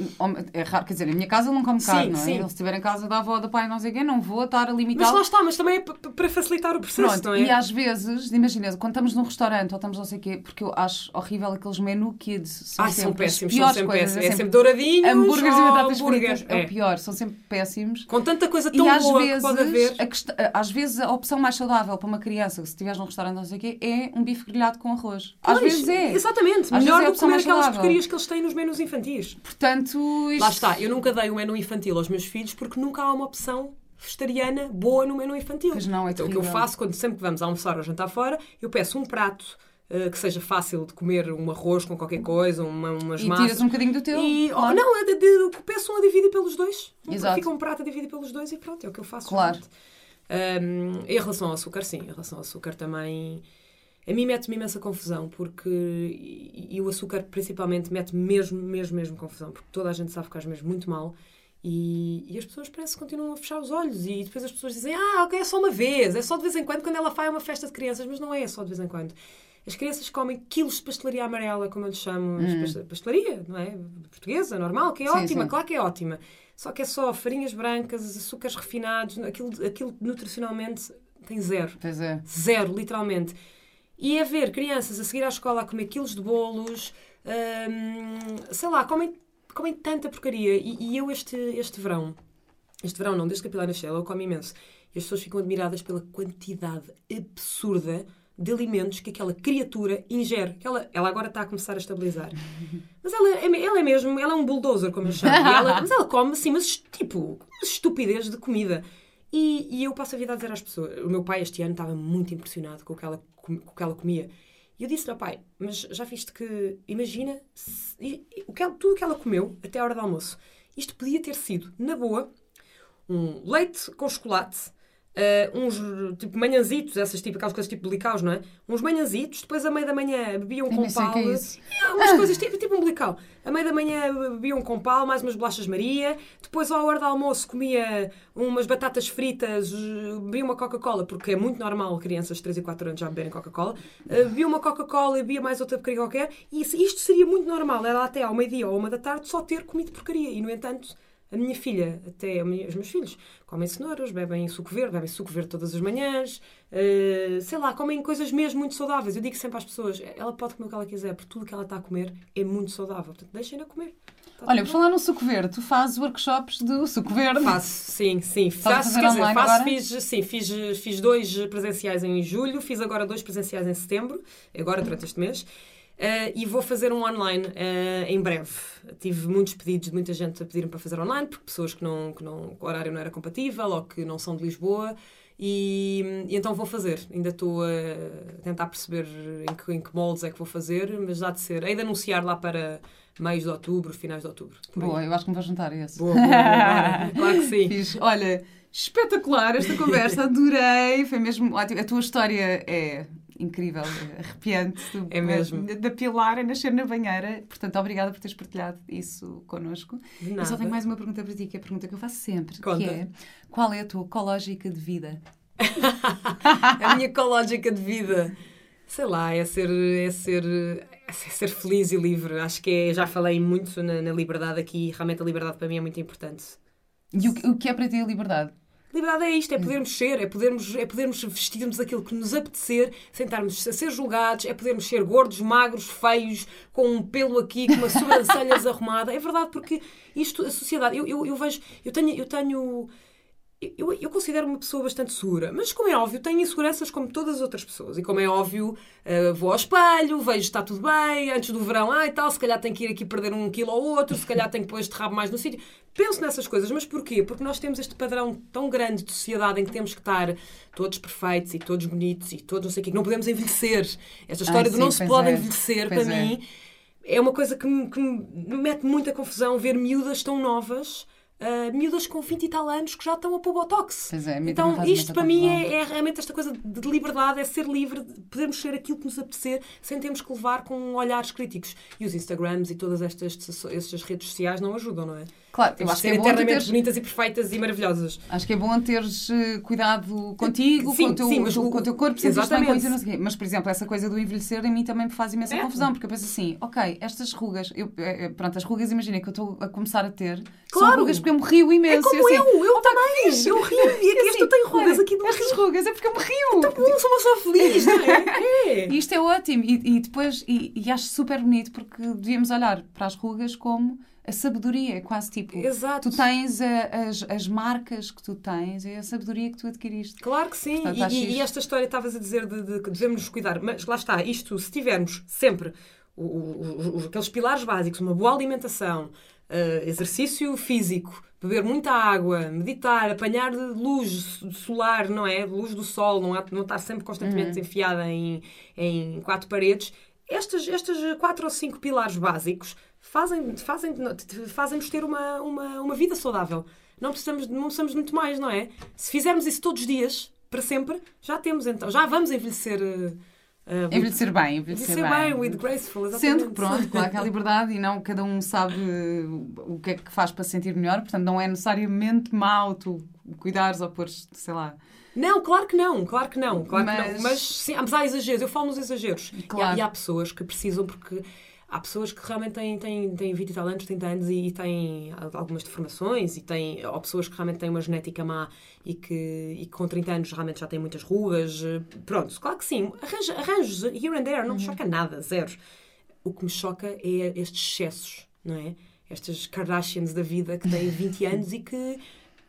É raro, quer dizer, na minha casa eu não como Sim, carne, não é? sim. Ele, se estiver em casa da avó, do pai, não sei o quê, não vou estar a Mas limitar. lá está, mas também é para facilitar o processo, Pronto, não é? e às vezes, imagina, quando estamos num restaurante ou estamos não sei o quê, porque eu acho horrível aqueles menu kids. São Ai, são sempre as péssimos, são sempre coisas. péssimos. É sempre douradinhos, hambúrgueres e batatas fritas. É. É. o pior, são sempre péssimos. Com tanta coisa tão E boa vezes, que pode haver. A às vezes a opção mais saudável para uma criança, se estiveres num restaurante não sei o quê, é um bife grelhado com arroz. Às Pois, vezes é. Exatamente. Às Melhor é do que comer aquelas saudável. porcarias que eles têm nos menus infantis. Portanto, isto... Lá está. Eu nunca dei um menu infantil aos meus filhos porque nunca há uma opção vegetariana boa no menu infantil. Pois não, é então, o que eu faço quando sempre que vamos almoçar ou jantar fora, eu peço um prato eh, que seja fácil de comer, um arroz com qualquer coisa, uma, umas E massas. tiras um bocadinho do teu. E, oh, claro. não, é de, de, peço um a dividir pelos dois. Exato. Fica um prato a dividir pelos dois e pronto, é o que eu faço. Claro. Um, em relação ao açúcar, sim, em relação ao açúcar também. A mim mete-me imensa confusão, porque. E, e o açúcar, principalmente, mete mesmo, mesmo, mesmo confusão, porque toda a gente sabe que faz mesmo muito mal. E, e as pessoas parece que continuam a fechar os olhos e depois as pessoas dizem ah, ok, é só uma vez, é só de vez em quando quando ela faz uma festa de crianças, mas não é só de vez em quando. As crianças comem quilos de pastelaria amarela, como eu lhe chamo, past- pastelaria, não é? Portuguesa, normal, que é Hum. Sim, ótima, sim. claro que é ótima. Só que é só farinhas brancas, açúcares refinados, aquilo, aquilo nutricionalmente tem zero. Pois é. Zero, literalmente. E é ver crianças a seguir à escola a comer quilos de bolos, hum, sei lá, comem, comem tanta porcaria. E, e eu este, este verão, este verão não, desde que a Pilar nasceu, eu como imenso. E as pessoas ficam admiradas pela quantidade absurda de alimentos que aquela criatura ingere. Ela, ela agora está a começar a estabilizar. Mas ela é, ela é mesmo, ela é um bulldozer, como eu chamo. Ela- mas ela come assim, mas tipo, uma estupidez de comida. E, e eu passo a vida a dizer às pessoas. O meu pai este ano estava muito impressionado com o que ela, com, com o que ela comia. E eu disse-lhe pai, mas já viste que, imagina, se- e- e o que ela- tudo o que ela comeu até a hora do almoço. Isto podia ter sido, na boa, um leite com chocolate, eh, uns tipo manhãzitos, essas tipo, aquelas coisas tipo blicaus, não é? Uns manhãzitos, depois a meio da manhã bebiam Eu com o pau. é isso. É, umas coisas tipo, tipo um blical. A meio da manhã bebiam com pau, mais umas bolachas Maria. Depois, à hora do almoço, comia umas batatas fritas, eh, bebia uma Coca-Cola, porque é muito normal crianças de 3 e 4 anos já beberem Coca-Cola. Eh, Bebia uma Coca-Cola e bebia mais outra porcaria qualquer. E isto seria muito normal. Era até ao meio-dia ou uma da tarde só ter comido porcaria. E, no entanto, A minha filha, até os meus filhos, comem cenouras, bebem suco verde, bebem suco verde todas as manhãs, uh, sei lá, comem coisas mesmo muito saudáveis. Eu digo sempre às pessoas, ela pode comer o que ela quiser, porque tudo o que ela está a comer é muito saudável. Portanto, deixem-na comer. Tá Olha, por falar no suco verde, tu fazes workshops do suco verde? Faço, sim, sim. Faço, quer dizer, faço, fiz, sim, fiz, fiz dois presenciais em julho, fiz agora dois presenciais em setembro, agora durante este mês. Uh, e vou fazer um online uh, em breve. Tive muitos pedidos de muita gente a pedir-me para fazer online, porque pessoas que não, que não, o horário não era compatível ou que não são de Lisboa. E, e então vou fazer. Ainda estou a tentar perceber em que, em que moldes é que vou fazer, mas há de ser. Hei de anunciar lá para meios de outubro, finais de outubro. Boa, eu acho que me vou juntar a esse. Boa, boa, boa. claro que sim. Fiz. Olha, espetacular esta conversa, adorei, foi mesmo ótimo. A tua história é incrível, arrepiante. É mesmo. Da pilar a nascer na banheira. Portanto, obrigada por teres partilhado isso connosco. Eu só tenho mais uma pergunta para ti, que é a pergunta que eu faço sempre, Conta. que é qual é a tua ecológica de vida? a minha ecológica de vida sei lá, é ser, é ser, é ser feliz e livre. Acho que é, já falei muito na, na liberdade aqui, realmente a liberdade para mim é muito importante. E o, o que é para ti a liberdade? Liberdade é isto, é podermos ser, é podermos, é podermos vestir-nos aquilo que nos apetecer, sem estarmos a ser julgados, é podermos ser gordos, magros, feios, com um pelo aqui, com uma sobrancelhas arrumada. É verdade, porque isto, a sociedade, eu, eu, eu vejo, eu tenho, eu tenho eu, eu considero uma pessoa bastante segura, mas como é óbvio, tenho inseguranças como todas as outras pessoas. E como é óbvio, uh, vou ao espelho, vejo está tudo bem, antes do verão, ah e tal, se calhar tenho que ir aqui perder um quilo ou outro, se calhar tenho que pôr este rabo mais no sítio. Penso nessas coisas, mas porquê? Porque nós temos este padrão tão grande de sociedade em que temos que estar todos perfeitos e todos bonitos e todos não sei o quê, que não podemos envelhecer. Esta história Ai, do sim, não se pode é. envelhecer, pois para é. mim, é uma coisa que me, que me mete muita confusão ver miúdas tão novas uh, miúdas com 20 e tal anos que já estão a pôr botox. Pois é, então, isto para mim é, é, realmente esta coisa de liberdade, é ser livre, de podermos ser aquilo que nos apetecer sem termos que levar com olhares críticos. E os Instagrams e todas estas, estas redes sociais não ajudam, não é? Claro, eu acho que é eternamente teres... bonitas e perfeitas e maravilhosas. Acho que é bom teres eh, cuidado contigo, sim, com, o teu, sim, mas o, com o teu corpo, exatamente. Bem, não sei Mas, por exemplo, essa coisa do envelhecer em mim também me faz imensa é. confusão, porque eu penso assim, ok, estas rugas, eu, eh, eh, pronto, as rugas, imagina que eu estou a começar a ter, claro. são rugas porque eu me rio imenso. É como eu, assim, eu, eu oh, também, eu rio. E aqui assim, tens rugas aqui do Estas rugas é porque eu me rio. Então, bom, sou uma pessoa feliz, não é? é. Isto é ótimo. E, e depois, e, e acho super bonito porque devíamos olhar para as rugas como a sabedoria, é quase tipo. Exato. Tu tens a, as, as marcas que tu tens, é a sabedoria que tu adquiriste. Claro que sim. Portanto, e, e, esta história estavas a dizer de, que devemos nos cuidar, mas lá está, isto, se tivermos sempre o, o, o, aqueles pilares básicos, uma boa alimentação, uh, exercício físico, beber muita água, meditar, apanhar luz solar, não é? Luz do sol, não, é, não estar sempre constantemente uhum. enfiada em, em quatro paredes. Estes, estes quatro ou cinco pilares básicos fazem, fazem, fazem-nos ter uma, uma, uma vida saudável. Não precisamos, não precisamos muito mais, não é? Se fizermos isso todos os dias, para sempre, já temos então, já vamos envelhecer. Uh, envelhecer bem, envelhecer, envelhecer bem. bem. with graceful, exatamente. Sendo que, pronto, claro que há liberdade e não cada um sabe o que é que faz para se sentir melhor, portanto não é necessariamente mau tu cuidares ou pôres, sei lá, não, claro que não, claro que não, claro mas... que não. Mas sim, mas há exageros, eu falo nos exageros. Claro. E, há, e há pessoas que precisam porque há pessoas que realmente têm, têm, têm 20 e tal anos, 30 anos e, e têm algumas deformações e têm, ou pessoas que realmente têm uma genética má e que, e que com 30 anos realmente já têm muitas rugas. Pronto, claro que sim. Arranjos, arranjos here and there, não me uhum. choca nada, zero. O que me choca é estes excessos, não é? Estas Kardashians da vida que têm 20 anos e que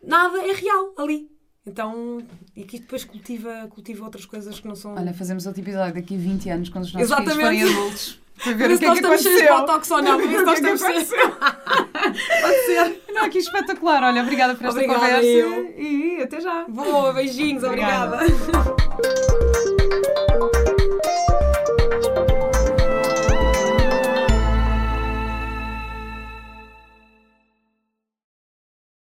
nada é real ali. Então, e que depois cultiva, cultiva outras coisas que não são. Olha, fazemos outro episódio daqui a 20 anos, quando os nossos Exatamente. filhos forem adultos. Para ver o que é que aconteceu. Botox ou não, ver nós estamos Pode ser. Não, que espetacular. Olha, obrigada por esta obrigada conversa. Eu. E até já. Boa, beijinhos. obrigada. obrigada.